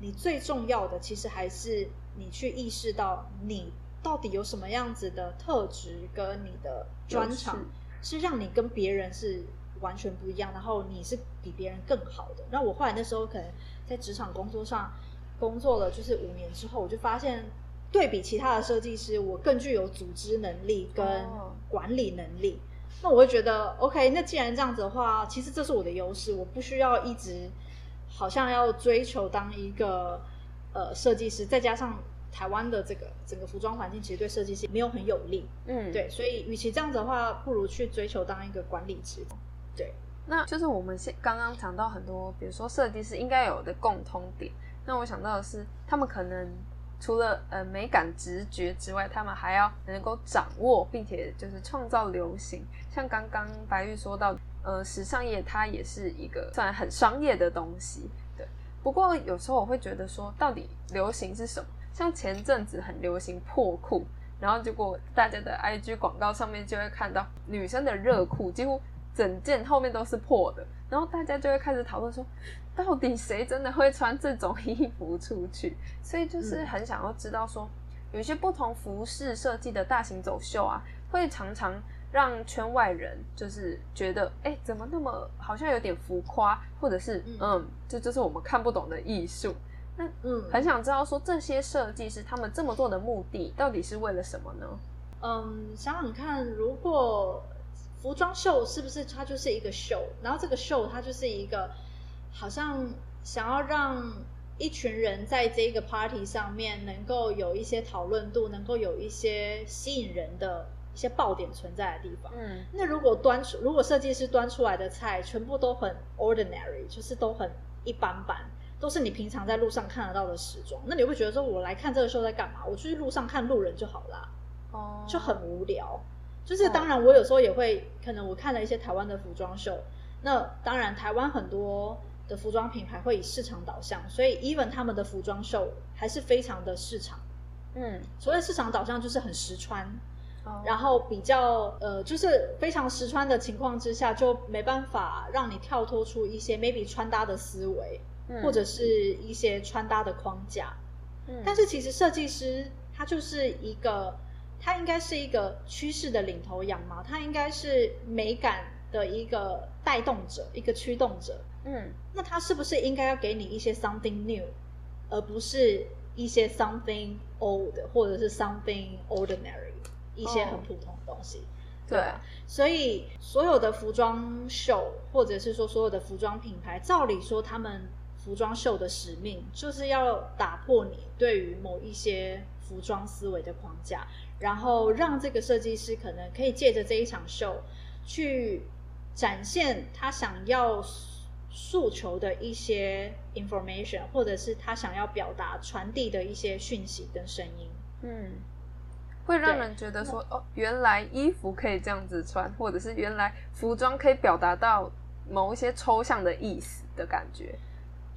你最重要的其实还是你去意识到你到底有什么样子的特质跟你的专长，是让你跟别人是完全不一样，然后你是比别人更好的。那我后来那时候可能在职场工作上工作了，就是五年之后，我就发现。对比其他的设计师，我更具有组织能力跟管理能力。那我会觉得，OK，那既然这样子的话，其实这是我的优势，我不需要一直好像要追求当一个呃设计师。再加上台湾的这个整个服装环境，其实对设计师没有很有利。嗯，对，所以与其这样子的话，不如去追求当一个管理职。对，那就是我们现刚刚讲到很多，比如说设计师应该有的共通点。那我想到的是，他们可能除了呃美感直觉之外，他们还要能够掌握，并且就是创造流行。像刚刚白玉说到，呃，时尚业它也是一个算很商业的东西。对。不过有时候我会觉得说，到底流行是什么？像前阵子很流行破裤，然后结果大家的 IG 广告上面就会看到女生的热裤几乎。整件后面都是破的，然后大家就会开始讨论说，到底谁真的会穿这种衣服出去？所以就是很想要知道说，有一些不同服饰设计的大型走秀啊，会常常让圈外人就是觉得，哎，怎么那么好像有点浮夸，或者是嗯，这就是我们看不懂的艺术。那嗯，很想知道说，这些设计师他们这么做的目的到底是为了什么呢？嗯，想想看，如果。服装秀是不是它就是一个秀？然后这个秀它就是一个，好像想要让一群人在这个 party 上面能够有一些讨论度，能够有一些吸引人的一些爆点存在的地方。嗯，那如果端出，如果设计师端出来的菜全部都很 ordinary，就是都很一般般，都是你平常在路上看得到的时装，那你会觉得说，我来看这个秀在干嘛？我去路上看路人就好啦，哦，就很无聊。就是当然，我有时候也会可能我看了一些台湾的服装秀，那当然台湾很多的服装品牌会以市场导向，所以 even 他们的服装秀还是非常的市场。嗯，所谓市场导向就是很实穿，然后比较呃就是非常实穿的情况之下，就没办法让你跳脱出一些 maybe 穿搭的思维，或者是一些穿搭的框架。嗯，但是其实设计师他就是一个。他应该是一个趋势的领头羊嘛，他应该是美感的一个带动者，一个驱动者。嗯，那他是不是应该要给你一些 something new，而不是一些 something old 或者是 something ordinary，一些很普通的东西？对，所以所有的服装秀，或者是说所有的服装品牌，照理说他们服装秀的使命就是要打破你对于某一些服装思维的框架。然后让这个设计师可能可以借着这一场秀，去展现他想要诉求的一些 information，或者是他想要表达传递的一些讯息跟声音。嗯，会让人觉得说，哦，原来衣服可以这样子穿，或者是原来服装可以表达到某一些抽象的意思的感觉。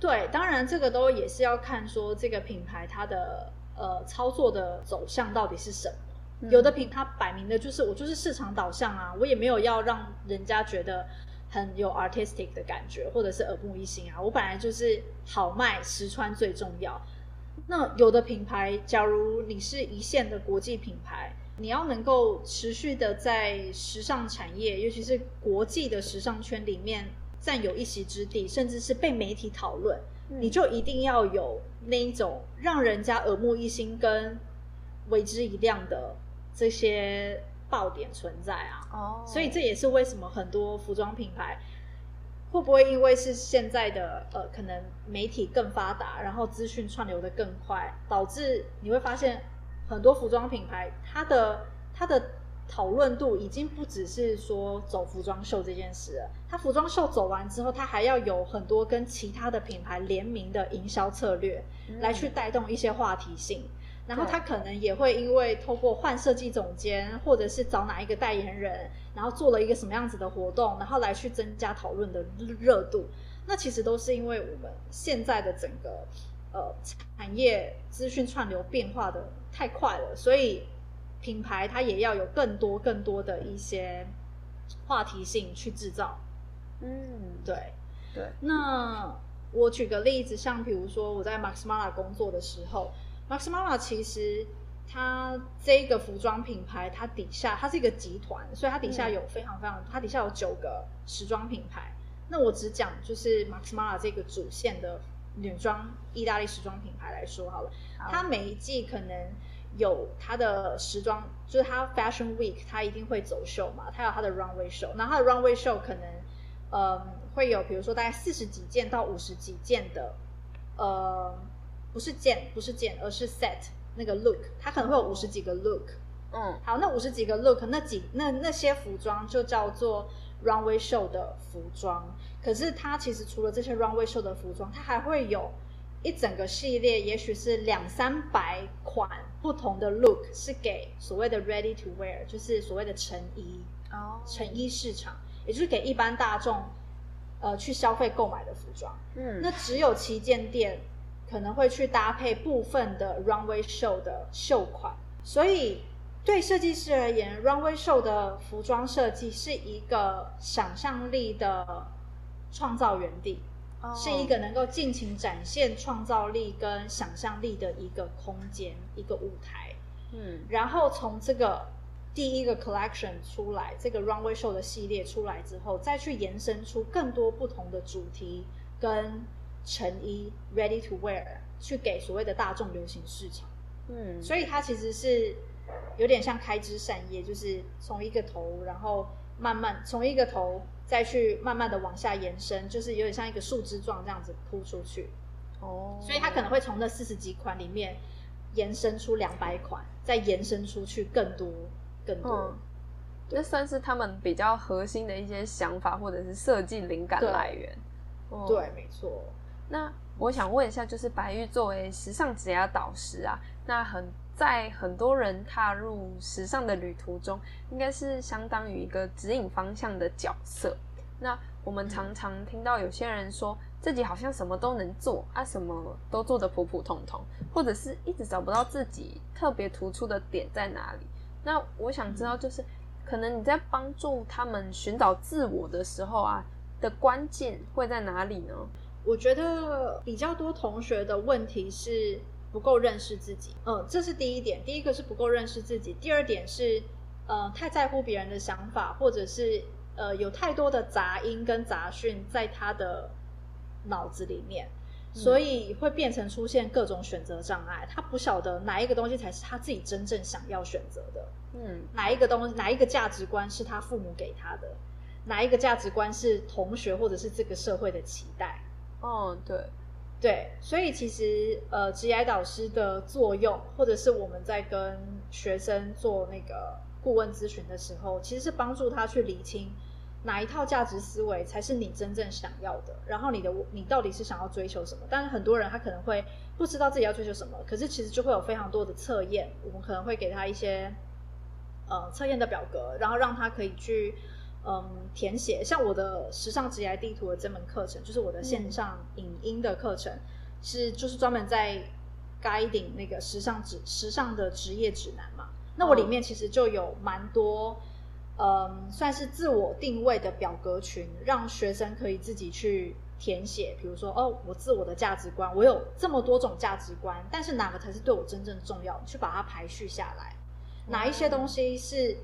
对，当然这个都也是要看说这个品牌它的呃操作的走向到底是什么。有的品它摆明的就是我就是市场导向啊，我也没有要让人家觉得很有 artistic 的感觉，或者是耳目一新啊。我本来就是好卖实穿最重要。那有的品牌，假如你是一线的国际品牌，你要能够持续的在时尚产业，尤其是国际的时尚圈里面占有一席之地，甚至是被媒体讨论，你就一定要有那一种让人家耳目一新跟为之一亮的。这些爆点存在啊，哦，所以这也是为什么很多服装品牌会不会因为是现在的呃，可能媒体更发达，然后资讯串流的更快，导致你会发现很多服装品牌它的它的讨论度已经不只是说走服装秀这件事了，它服装秀走完之后，它还要有很多跟其他的品牌联名的营销策略，来去带动一些话题性。然后他可能也会因为透过换设计总监，或者是找哪一个代言人，然后做了一个什么样子的活动，然后来去增加讨论的热度。那其实都是因为我们现在的整个呃产业资讯串流变化的太快了，所以品牌它也要有更多更多的一些话题性去制造。嗯，对对。那我举个例子，像比如说我在 Max Mara 工作的时候。Max Mara 其实它这个服装品牌，它底下它是一个集团，所以它底下有非常非常，它底下有九个时装品牌。那我只讲就是 Max Mara 这个主线的女装意大利时装品牌来说好了。它每一季可能有它的时装，就是它 Fashion Week 它一定会走秀嘛，它有它的 Runway Show。那它的 Runway Show 可能嗯会有，比如说大概四十几件到五十几件的呃。不是件，不是件，而是 set 那个 look，它可能会有五十几个 look。嗯，好，那五十几个 look，那几那那些服装就叫做 runway show 的服装。可是它其实除了这些 runway show 的服装，它还会有一整个系列，也许是两三百款不同的 look，是给所谓的 ready to wear，就是所谓的成衣哦，成衣市场，也就是给一般大众呃去消费购买的服装。嗯，那只有旗舰店可能会去搭配部分的 runway show 的秀款，所以对设计师而言，runway show 的服装设计是一个想象力的。创造园地是一个能够尽情展现创造力跟想象力的一个空间，一个舞台。嗯，然后从这个第一个 collection 出来，这个 runway show 的系列出来之后，再去延伸出更多不同的主题跟成衣 ready to wear，去给所谓的大众流行市场。嗯，所以它其实是有点像开枝散叶，就是从一个头，然后慢慢从一个头。再去慢慢的往下延伸，就是有点像一个树枝状这样子铺出去。哦，所以它可能会从那四十几款里面延伸出两百款，再延伸出去更多更多。这算是他们比较核心的一些想法或者是设计灵感来源。对，没错。那我想问一下，就是白玉作为时尚职业导师啊，那很。在很多人踏入时尚的旅途中，应该是相当于一个指引方向的角色。那我们常常听到有些人说自己好像什么都能做啊，什么都做得普普通通，或者是一直找不到自己特别突出的点在哪里。那我想知道，就是可能你在帮助他们寻找自我的时候啊，的关键会在哪里呢？我觉得比较多同学的问题是。不够认识自己，嗯，这是第一点。第一个是不够认识自己，第二点是，呃，太在乎别人的想法，或者是呃，有太多的杂音跟杂讯在他的脑子里面，所以会变成出现各种选择障碍。他不晓得哪一个东西才是他自己真正想要选择的，嗯，哪一个东西，哪一个价值观是他父母给他的，哪一个价值观是同学或者是这个社会的期待。哦，对。对，所以其实呃，职业导师的作用，或者是我们在跟学生做那个顾问咨询的时候，其实是帮助他去理清哪一套价值思维才是你真正想要的，然后你的你到底是想要追求什么？但是很多人他可能会不知道自己要追求什么，可是其实就会有非常多的测验，我们可能会给他一些呃测验的表格，然后让他可以去。嗯，填写像我的时尚职业地图的这门课程，就是我的线上影音的课程，是就是专门在 guiding 那个时尚职时尚的职业指南嘛。那我里面其实就有蛮多，嗯，算是自我定位的表格群，让学生可以自己去填写。比如说，哦，我自我的价值观，我有这么多种价值观，但是哪个才是对我真正重要？去把它排序下来，哪一些东西是？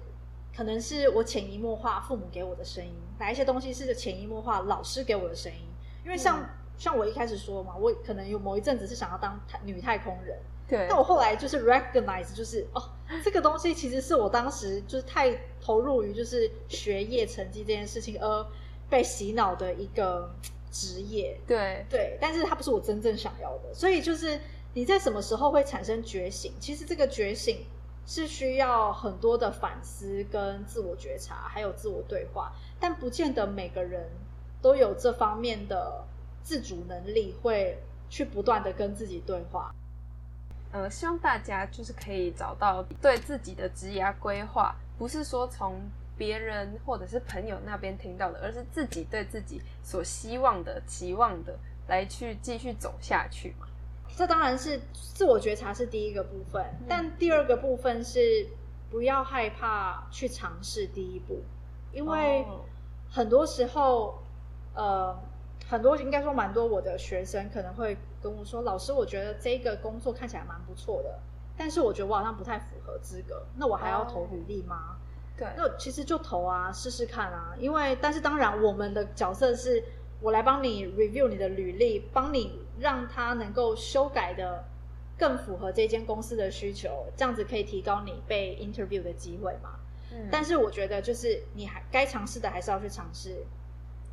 可能是我潜移默化父母给我的声音，哪一些东西是潜移默化老师给我的声音？因为像像我一开始说嘛，我可能有某一阵子是想要当太女太空人，对。但我后来就是 recognize，就是哦，这个东西其实是我当时就是太投入于就是学业成绩这件事情而被洗脑的一个职业，对对。但是它不是我真正想要的，所以就是你在什么时候会产生觉醒？其实这个觉醒。是需要很多的反思跟自我觉察，还有自我对话，但不见得每个人都有这方面的自主能力，会去不断的跟自己对话。呃，希望大家就是可以找到对自己的职业规划，不是说从别人或者是朋友那边听到的，而是自己对自己所希望的、期望的来去继续走下去嘛。这当然是自我觉察是第一个部分，但第二个部分是不要害怕去尝试第一步，因为很多时候，呃，很多应该说蛮多我的学生可能会跟我说：“老师，我觉得这个工作看起来蛮不错的，但是我觉得我好像不太符合资格，那我还要投履历吗？”对，那其实就投啊，试试看啊，因为但是当然我们的角色是。我来帮你 review 你的履历，帮你让它能够修改的更符合这间公司的需求，这样子可以提高你被 interview 的机会嘛？嗯。但是我觉得就是你还该尝试的还是要去尝试，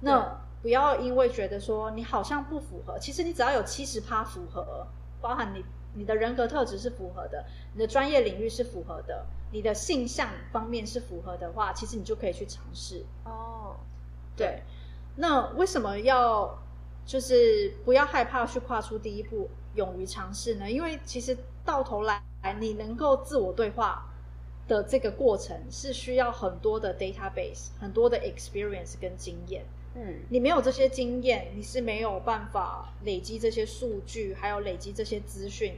那不要因为觉得说你好像不符合，其实你只要有七十趴符合，包含你你的人格特质是符合的，你的专业领域是符合的，你的性向方面是符合的话，其实你就可以去尝试。哦。对，那为什么要就是不要害怕去跨出第一步，勇于尝试呢？因为其实到头来，你能够自我对话的这个过程是需要很多的 database，很多的 experience 跟经验。嗯，你没有这些经验，你是没有办法累积这些数据，还有累积这些资讯。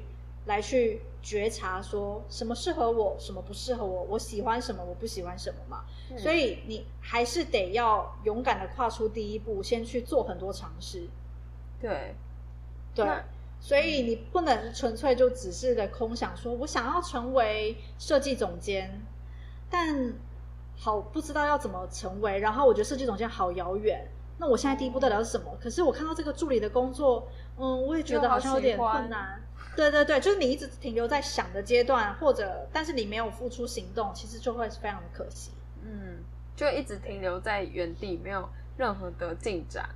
来去觉察，说什么适合我，什么不适合我，我喜欢什么，我不喜欢什么嘛。所以你还是得要勇敢的跨出第一步，先去做很多尝试。对，对，所以你不能纯粹就只是的空想，说我想要成为设计总监，但好不知道要怎么成为。然后我觉得设计总监好遥远，那我现在第一步到底是什么？可是我看到这个助理的工作，嗯，我也觉得好像有点困难。对对对，就是你一直停留在想的阶段，或者但是你没有付出行动，其实就会非常的可惜。嗯，就一直停留在原地，没有任何的进展。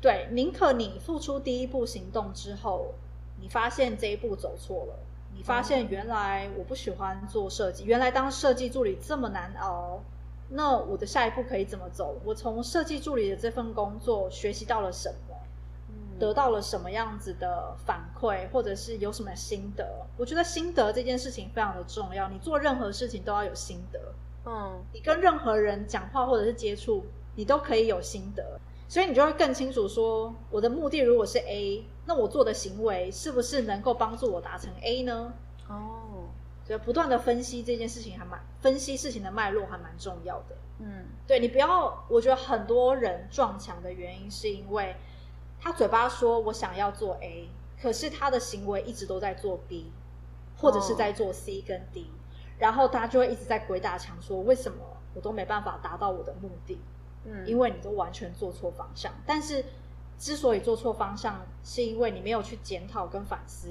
对，宁可你付出第一步行动之后，你发现这一步走错了，你发现原来我不喜欢做设计，原来当设计助理这么难熬，那我的下一步可以怎么走？我从设计助理的这份工作学习到了什么？得到了什么样子的反馈，或者是有什么心得？我觉得心得这件事情非常的重要。你做任何事情都要有心得。嗯，你跟任何人讲话或者是接触，你都可以有心得，所以你就会更清楚说，我的目的如果是 A，那我做的行为是不是能够帮助我达成 A 呢？哦，所以不断的分析这件事情还蛮分析事情的脉络还蛮重要的。嗯，对你不要，我觉得很多人撞墙的原因是因为。他嘴巴说我想要做 A，可是他的行为一直都在做 B，或者是在做 C 跟 D，然后他就会一直在鬼打墙，说为什么我都没办法达到我的目的？嗯，因为你都完全做错方向。但是之所以做错方向，是因为你没有去检讨跟反思，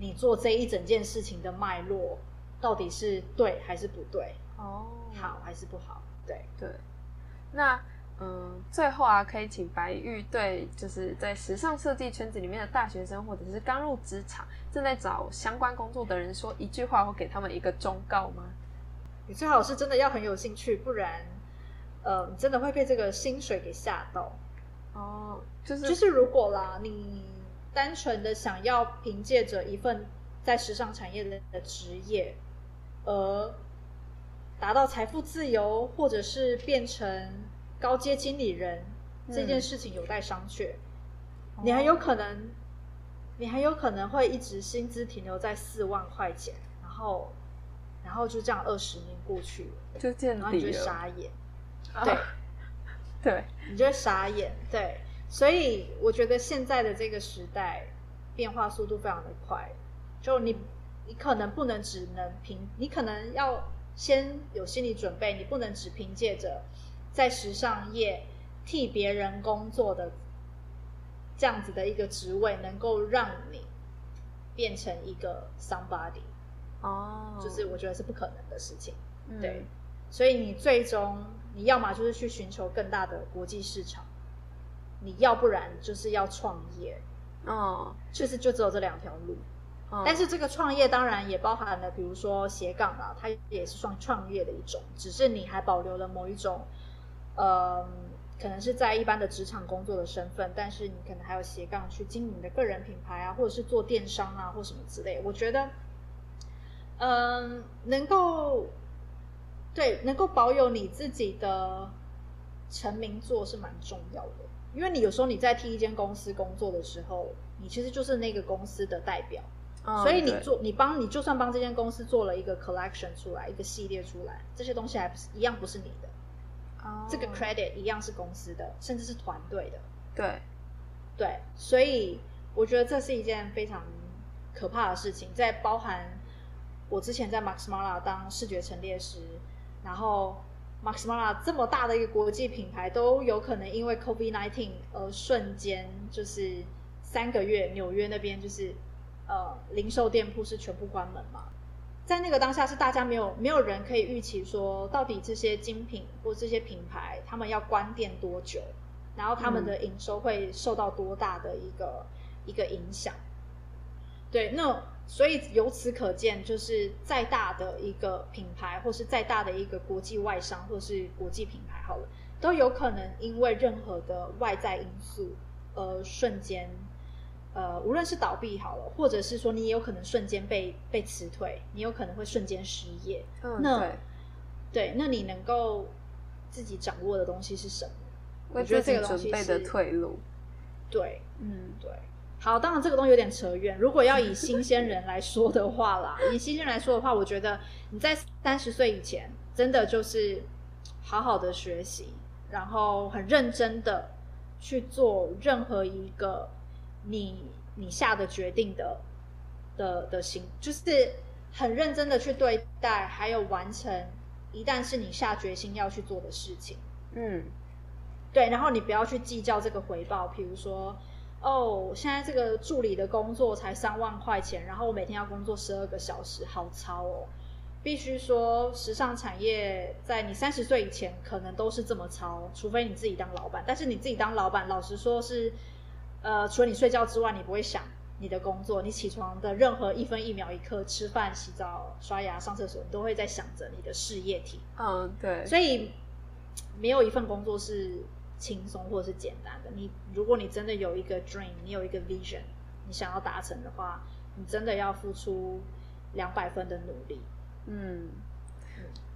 你做这一整件事情的脉络到底是对还是不对？哦，好还是不好？对对，那。嗯，最后啊，可以请白玉对就是在时尚设计圈子里面的大学生，或者是刚入职场正在找相关工作的人说一句话，或给他们一个忠告吗？你最好是真的要很有兴趣，不然，呃，你真的会被这个薪水给吓到。哦，就是就是如果啦，你单纯的想要凭借着一份在时尚产业的的职业，而达到财富自由，或者是变成。高阶经理人这件事情有待商榷，你很有可能，你很有可能会一直薪资停留在四万块钱，然后，然后就这样二十年过去了，就见底了，你就傻眼，对，对，你就会傻眼，对，所以我觉得现在的这个时代变化速度非常的快，就你，你可能不能只能凭，你可能要先有心理准备，你不能只凭借着。在时尚业替别人工作的这样子的一个职位，能够让你变成一个 somebody 哦，就是我觉得是不可能的事情，对。所以你最终你要么就是去寻求更大的国际市场，你要不然就是要创业，哦，就是就只有这两条路。但是这个创业当然也包含了，比如说斜杠啊，它也是算创业的一种，只是你还保留了某一种。呃，可能是在一般的职场工作的身份，但是你可能还有斜杠去经营的个人品牌啊，或者是做电商啊，或什么之类。我觉得，嗯，能够对能够保有你自己的成名作是蛮重要的，因为你有时候你在替一间公司工作的时候，你其实就是那个公司的代表，所以你做你帮你就算帮这间公司做了一个 collection 出来，一个系列出来，这些东西还不是一样不是你的。这个 credit 一样是公司的，甚至是团队的。对，对，所以我觉得这是一件非常可怕的事情。在包含我之前在 Max Mara 当视觉陈列师，然后 Max Mara 这么大的一个国际品牌，都有可能因为 COVID nineteen 而瞬间就是三个月，纽约那边就是呃零售店铺是全部关门嘛。在那个当下，是大家没有没有人可以预期说，到底这些精品或这些品牌，他们要关店多久，然后他们的营收会受到多大的一个一个影响。对，那所以由此可见，就是再大的一个品牌，或是再大的一个国际外商，或是国际品牌，好了，都有可能因为任何的外在因素而瞬间，呃，无论是倒闭好了，或者是说你也有可能瞬间被被辞退，你有可能会瞬间失业。嗯，那对，那你能够自己掌握的东西是什么？我觉得这个准备的退路。对，嗯，对。好，当然这个东西有点扯远。如果要以新鲜人来说的话啦，以新鲜人来说的话，我觉得你在三十岁以前，真的就是好好的学习，然后很认真的去做任何一个你你下的决定的的的行，就是很认真的去对待，还有完成一旦是你下决心要去做的事情。嗯，对，然后你不要去计较这个回报，比如说。哦，现在这个助理的工作才三万块钱，然后我每天要工作十二个小时，好超哦！必须说，时尚产业在你三十岁以前可能都是这么超，除非你自己当老板。但是你自己当老板，老实说是，呃，除了你睡觉之外，你不会想你的工作。你起床的任何一分一秒一刻，吃饭、洗澡、刷牙、上厕所，你都会在想着你的事业体。嗯，对。所以没有一份工作是。轻松或者是简单的，你如果你真的有一个 dream，你有一个 vision，你想要达成的话，你真的要付出两百分的努力。嗯，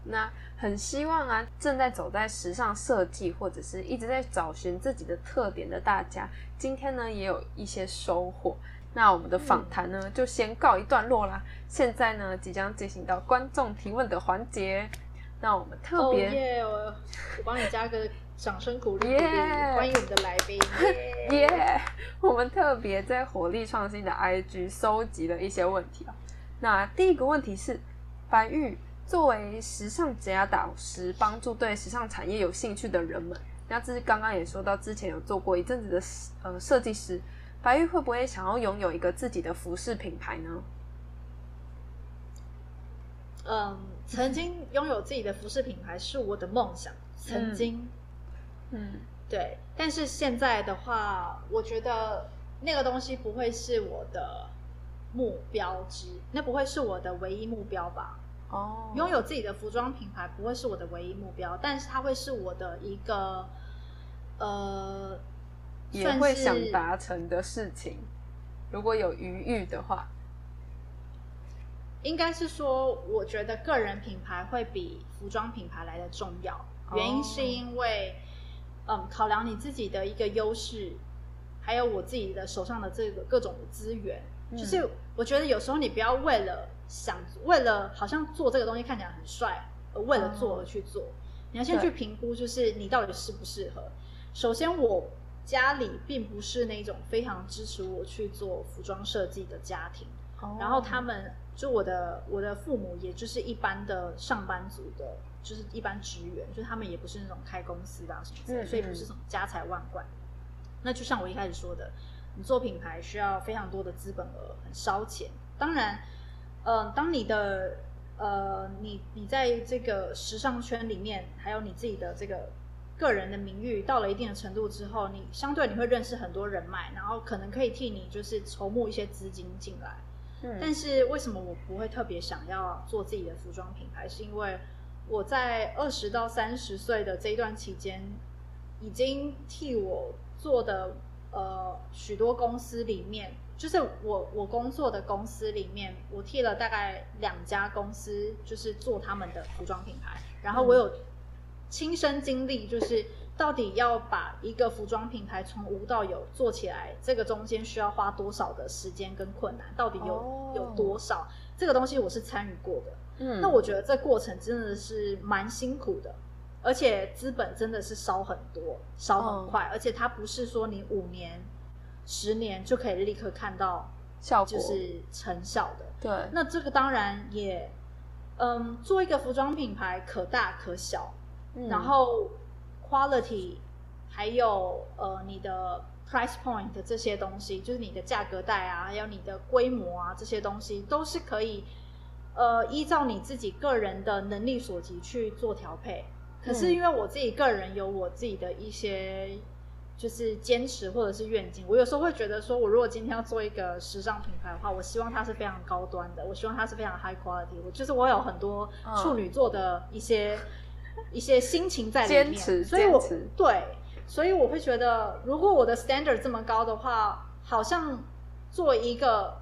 那很希望啊，正在走在时尚设计或者是一直在找寻自己的特点的大家，今天呢也有一些收获。那我们的访谈呢就先告一段落啦。现在呢即将进行到观众提问的环节。那我们特别，我我帮你加个。掌声鼓励鼓励，欢迎我们的来宾！耶，我们特别在火力创新的 IG 收集了一些问题啊。那第一个问题是，白玉作为时尚职导师，帮助对时尚产业有兴趣的人们，那这是刚刚也说到，之前有做过一阵子的呃设计师，白玉会不会想要拥有一个自己的服饰品牌呢？嗯，曾经拥有自己的服饰品牌是我的梦想，曾经。嗯，对，但是现在的话，我觉得那个东西不会是我的目标之，那不会是我的唯一目标吧？哦，拥有自己的服装品牌不会是我的唯一目标，但是它会是我的一个，呃，也会想达成的事情。如果有余裕的话，应该是说，我觉得个人品牌会比服装品牌来的重要，原因是因为。嗯，考量你自己的一个优势，还有我自己的手上的这个各种的资源，就是我觉得有时候你不要为了想为了好像做这个东西看起来很帅而为了做而去做，你要先去评估，就是你到底适不适合。首先，我家里并不是那种非常支持我去做服装设计的家庭，然后他们就我的我的父母也就是一般的上班族的。就是一般职员，就是他们也不是那种开公司的什么之类，所以不是什么家财万贯。那就像我一开始说的，你做品牌需要非常多的资本额，很烧钱。当然，嗯，当你的呃，你你在这个时尚圈里面，还有你自己的这个个人的名誉到了一定的程度之后，你相对你会认识很多人脉，然后可能可以替你就是筹募一些资金进来。嗯，但是为什么我不会特别想要做自己的服装品牌？是因为我在二十到三十岁的这一段期间，已经替我做的呃许多公司里面，就是我我工作的公司里面，我替了大概两家公司，就是做他们的服装品牌。然后我有亲身经历，就是到底要把一个服装品牌从无到有做起来，这个中间需要花多少的时间跟困难，到底有有多少？这个东西我是参与过的。嗯，那我觉得这过程真的是蛮辛苦的，而且资本真的是烧很多，烧很快，而且它不是说你五年、十年就可以立刻看到效果，就是成效的。对，那这个当然也，嗯，做一个服装品牌可大可小，然后 quality 还有呃你的 price point 这些东西，就是你的价格带啊，还有你的规模啊这些东西都是可以。呃，依照你自己个人的能力所及去做调配。可是因为我自己个人有我自己的一些就是坚持或者是愿景，我有时候会觉得说，我如果今天要做一个时尚品牌的话，我希望它是非常高端的，我希望它是非常 high quality。我就是我有很多处女座的一些 一些心情在里面。坚持，所以我对，所以我会觉得，如果我的 standard 这么高的话，好像做一个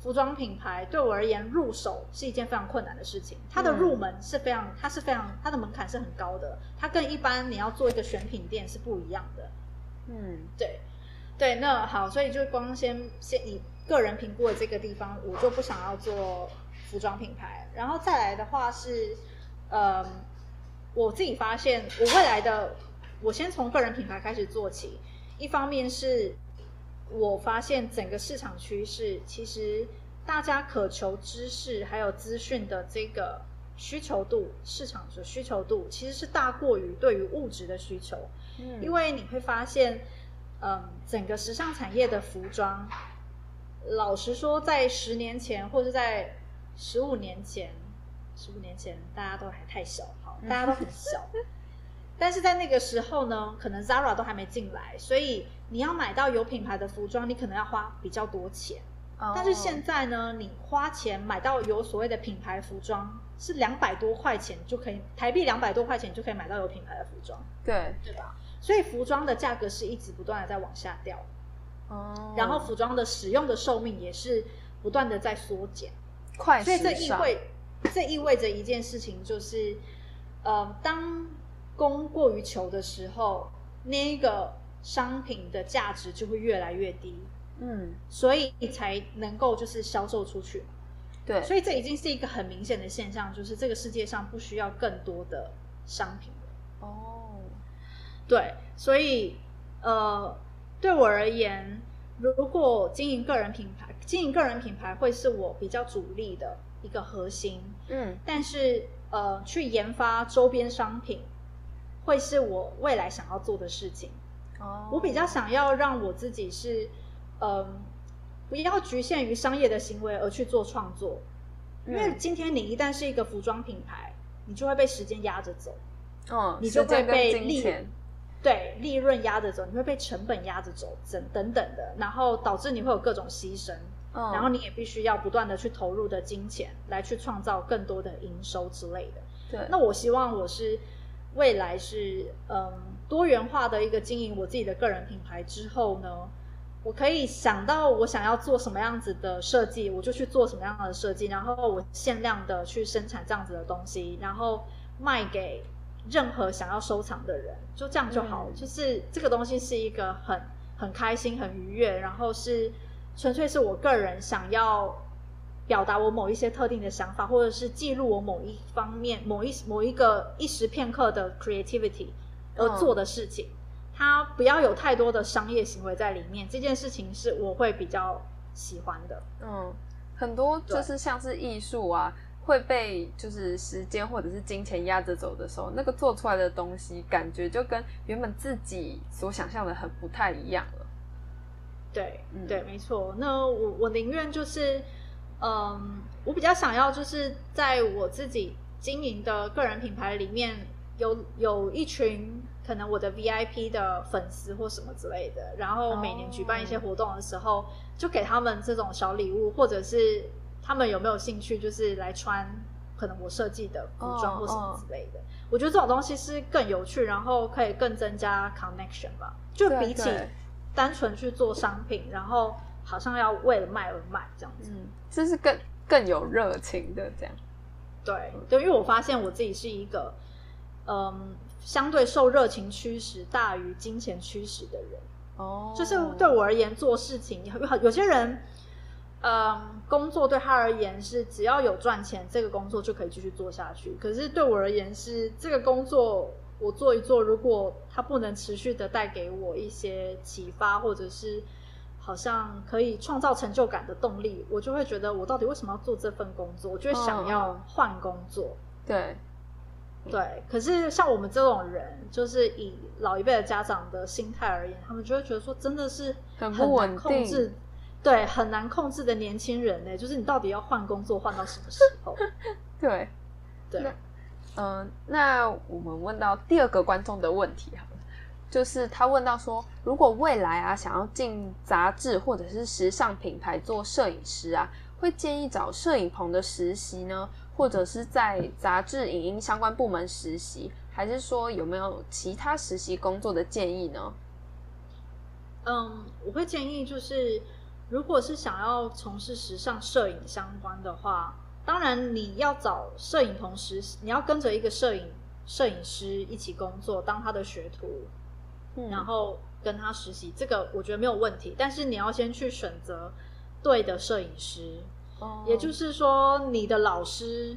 服装品牌对我而言入手是一件非常困难的事情。它的入门是非常，它是非常，它的门槛是很高的。它跟一般你要做一个选品店是不一样的。嗯，对，对，那好，所以就光先先以个人评估的这个地方，我就不想要做服装品牌。然后再来的话是，呃，我自己发现，我未来的，我先从个人品牌开始做起。一方面是我发现整个市场趋势，其实大家渴求知识还有资讯的这个需求度，市场的需求度其实是大过于对于物质的需求。嗯，因为你会发现，嗯，整个时尚产业的服装，老实说，在十年前或者在十五年前，十五年前大家都还太小，好，大家都很小。但是在那个时候呢，可能 Zara 都还没进来，所以你要买到有品牌的服装，你可能要花比较多钱。但是现在呢，你花钱买到有所谓的品牌服装，是两百多块钱就可以，台币两百多块钱就可以买到有品牌的服装。对，对吧？所以服装的价格是一直不断的在往下掉。哦。然后服装的使用的寿命也是不断的在缩减。快所以这意味这意味着一件事情，就是，呃，当供过于求的时候，那个商品的价值就会越来越低。嗯，所以才能够就是销售出去。对，所以这已经是一个很明显的现象，就是这个世界上不需要更多的商品了。哦，对，所以呃，对我而言，如果经营个人品牌，经营个人品牌会是我比较主力的一个核心。嗯，但是呃，去研发周边商品。会是我未来想要做的事情。哦，我比较想要让我自己是，嗯，不要局限于商业的行为而去做创作。因为今天你一旦是一个服装品牌，你就会被时间压着走。哦，你就会被利对利润压着走，你会被成本压着走，等等等的，然后导致你会有各种牺牲。然后你也必须要不断的去投入的金钱来去创造更多的营收之类的。对，那我希望我是。未来是嗯多元化的一个经营我自己的个人品牌之后呢，我可以想到我想要做什么样子的设计，我就去做什么样的设计，然后我限量的去生产这样子的东西，然后卖给任何想要收藏的人，就这样就好。就是这个东西是一个很很开心、很愉悦，然后是纯粹是我个人想要。表达我某一些特定的想法，或者是记录我某一方面、某一某一个一时片刻的 creativity 而做的事情，它不要有太多的商业行为在里面。这件事情是我会比较喜欢的。嗯，很多就是像是艺术啊，会被就是时间或者是金钱压着走的时候，那个做出来的东西，感觉就跟原本自己所想象的很不太一样了。对，对，没错。那我我宁愿就是。嗯，我比较想要就是在我自己经营的个人品牌里面有有一群可能我的 VIP 的粉丝或什么之类的，然后每年举办一些活动的时候，就给他们这种小礼物，或者是他们有没有兴趣就是来穿可能我设计的服装或什么之类的。我觉得这种东西是更有趣，然后可以更增加 connection 吧，就比起单纯去做商品，然后。好像要为了卖而卖这样子，嗯，这是更更有热情的这样。对对，因为我发现我自己是一个，嗯，相对受热情驱使大于金钱驱使的人。哦，就是对我而言，做事情有有些人，嗯，工作对他而言是只要有赚钱，这个工作就可以继续做下去。可是对我而言，是这个工作我做一做，如果它不能持续的带给我一些启发，或者是。好像可以创造成就感的动力，我就会觉得我到底为什么要做这份工作？我就会想要换工作。对，对。可是像我们这种人，就是以老一辈的家长的心态而言，他们就会觉得说，真的是很不稳定，对，很难控制的年轻人呢。就是你到底要换工作换到什么时候？对，对。嗯，那我们问到第二个观众的问题哈。就是他问到说，如果未来啊想要进杂志或者是时尚品牌做摄影师啊，会建议找摄影棚的实习呢，或者是在杂志影音相关部门实习？还是说有没有其他实习工作的建议呢？嗯，我会建议就是，如果是想要从事时尚摄影相关的话，当然你要找摄影同时，你要跟着一个摄影摄影师一起工作，当他的学徒，然后跟他实习，这个我觉得没有问题。但是你要先去选择对的摄影师，也就是说，你的老师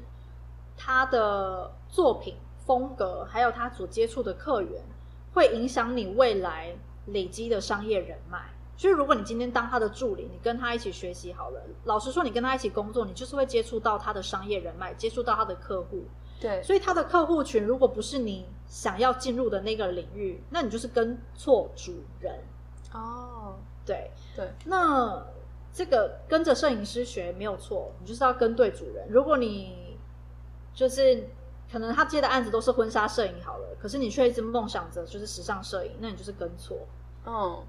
他的作品风格，还有他所接触的客源，会影响你未来。累积的商业人脉，就是如果你今天当他的助理，你跟他一起学习好了。老实说，你跟他一起工作，你就是会接触到他的商业人脉，接触到他的客户。对，所以他的客户群如果不是你想要进入的那个领域，那你就是跟错主人。哦，对对，那这个跟着摄影师学没有错，你就是要跟对主人。如果你就是可能他接的案子都是婚纱摄影好了，可是你却一直梦想着就是时尚摄影，那你就是跟错。嗯，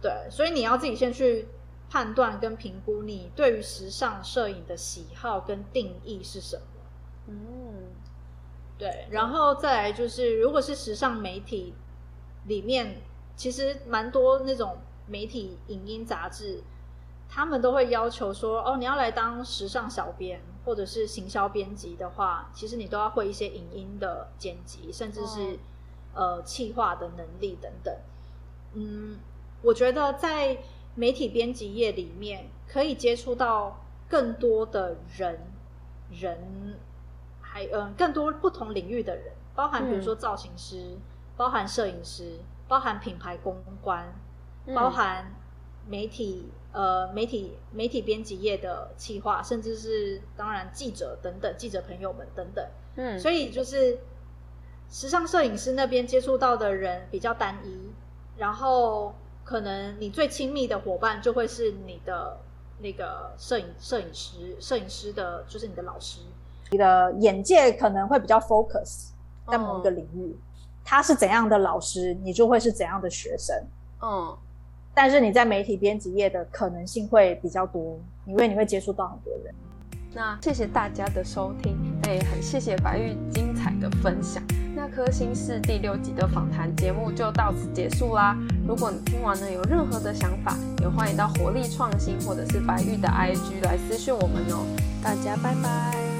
对，所以你要自己先去判断跟评估你对于时尚摄影的喜好跟定义是什么。嗯，对，然后再来就是，如果是时尚媒体里面，其实蛮多那种媒体影音杂志，他们都会要求说，哦，你要来当时尚小编或者是行销编辑的话，其实你都要会一些影音的剪辑，甚至是呃企划的能力等等。嗯，我觉得在媒体编辑业里面，可以接触到更多的人，人还嗯更多不同领域的人，包含比如说造型师，包含摄影师，包含品牌公关，包含媒体呃媒体媒体编辑业的企划，甚至是当然记者等等记者朋友们等等。嗯，所以就是时尚摄影师那边接触到的人比较单一。然后，可能你最亲密的伙伴就会是你的那个摄影摄影师，摄影师的就是你的老师。你的眼界可能会比较 focus 在某一个领域，他是怎样的老师，你就会是怎样的学生。嗯，但是你在媒体编辑业的可能性会比较多，因为你会接触到很多人。那谢谢大家的收听，那也很谢谢白玉精彩的分享。那颗星是第六集的访谈节目就到此结束啦。如果你听完呢有任何的想法，也欢迎到活力创新或者是白玉的 IG 来私讯我们哦。大家拜拜。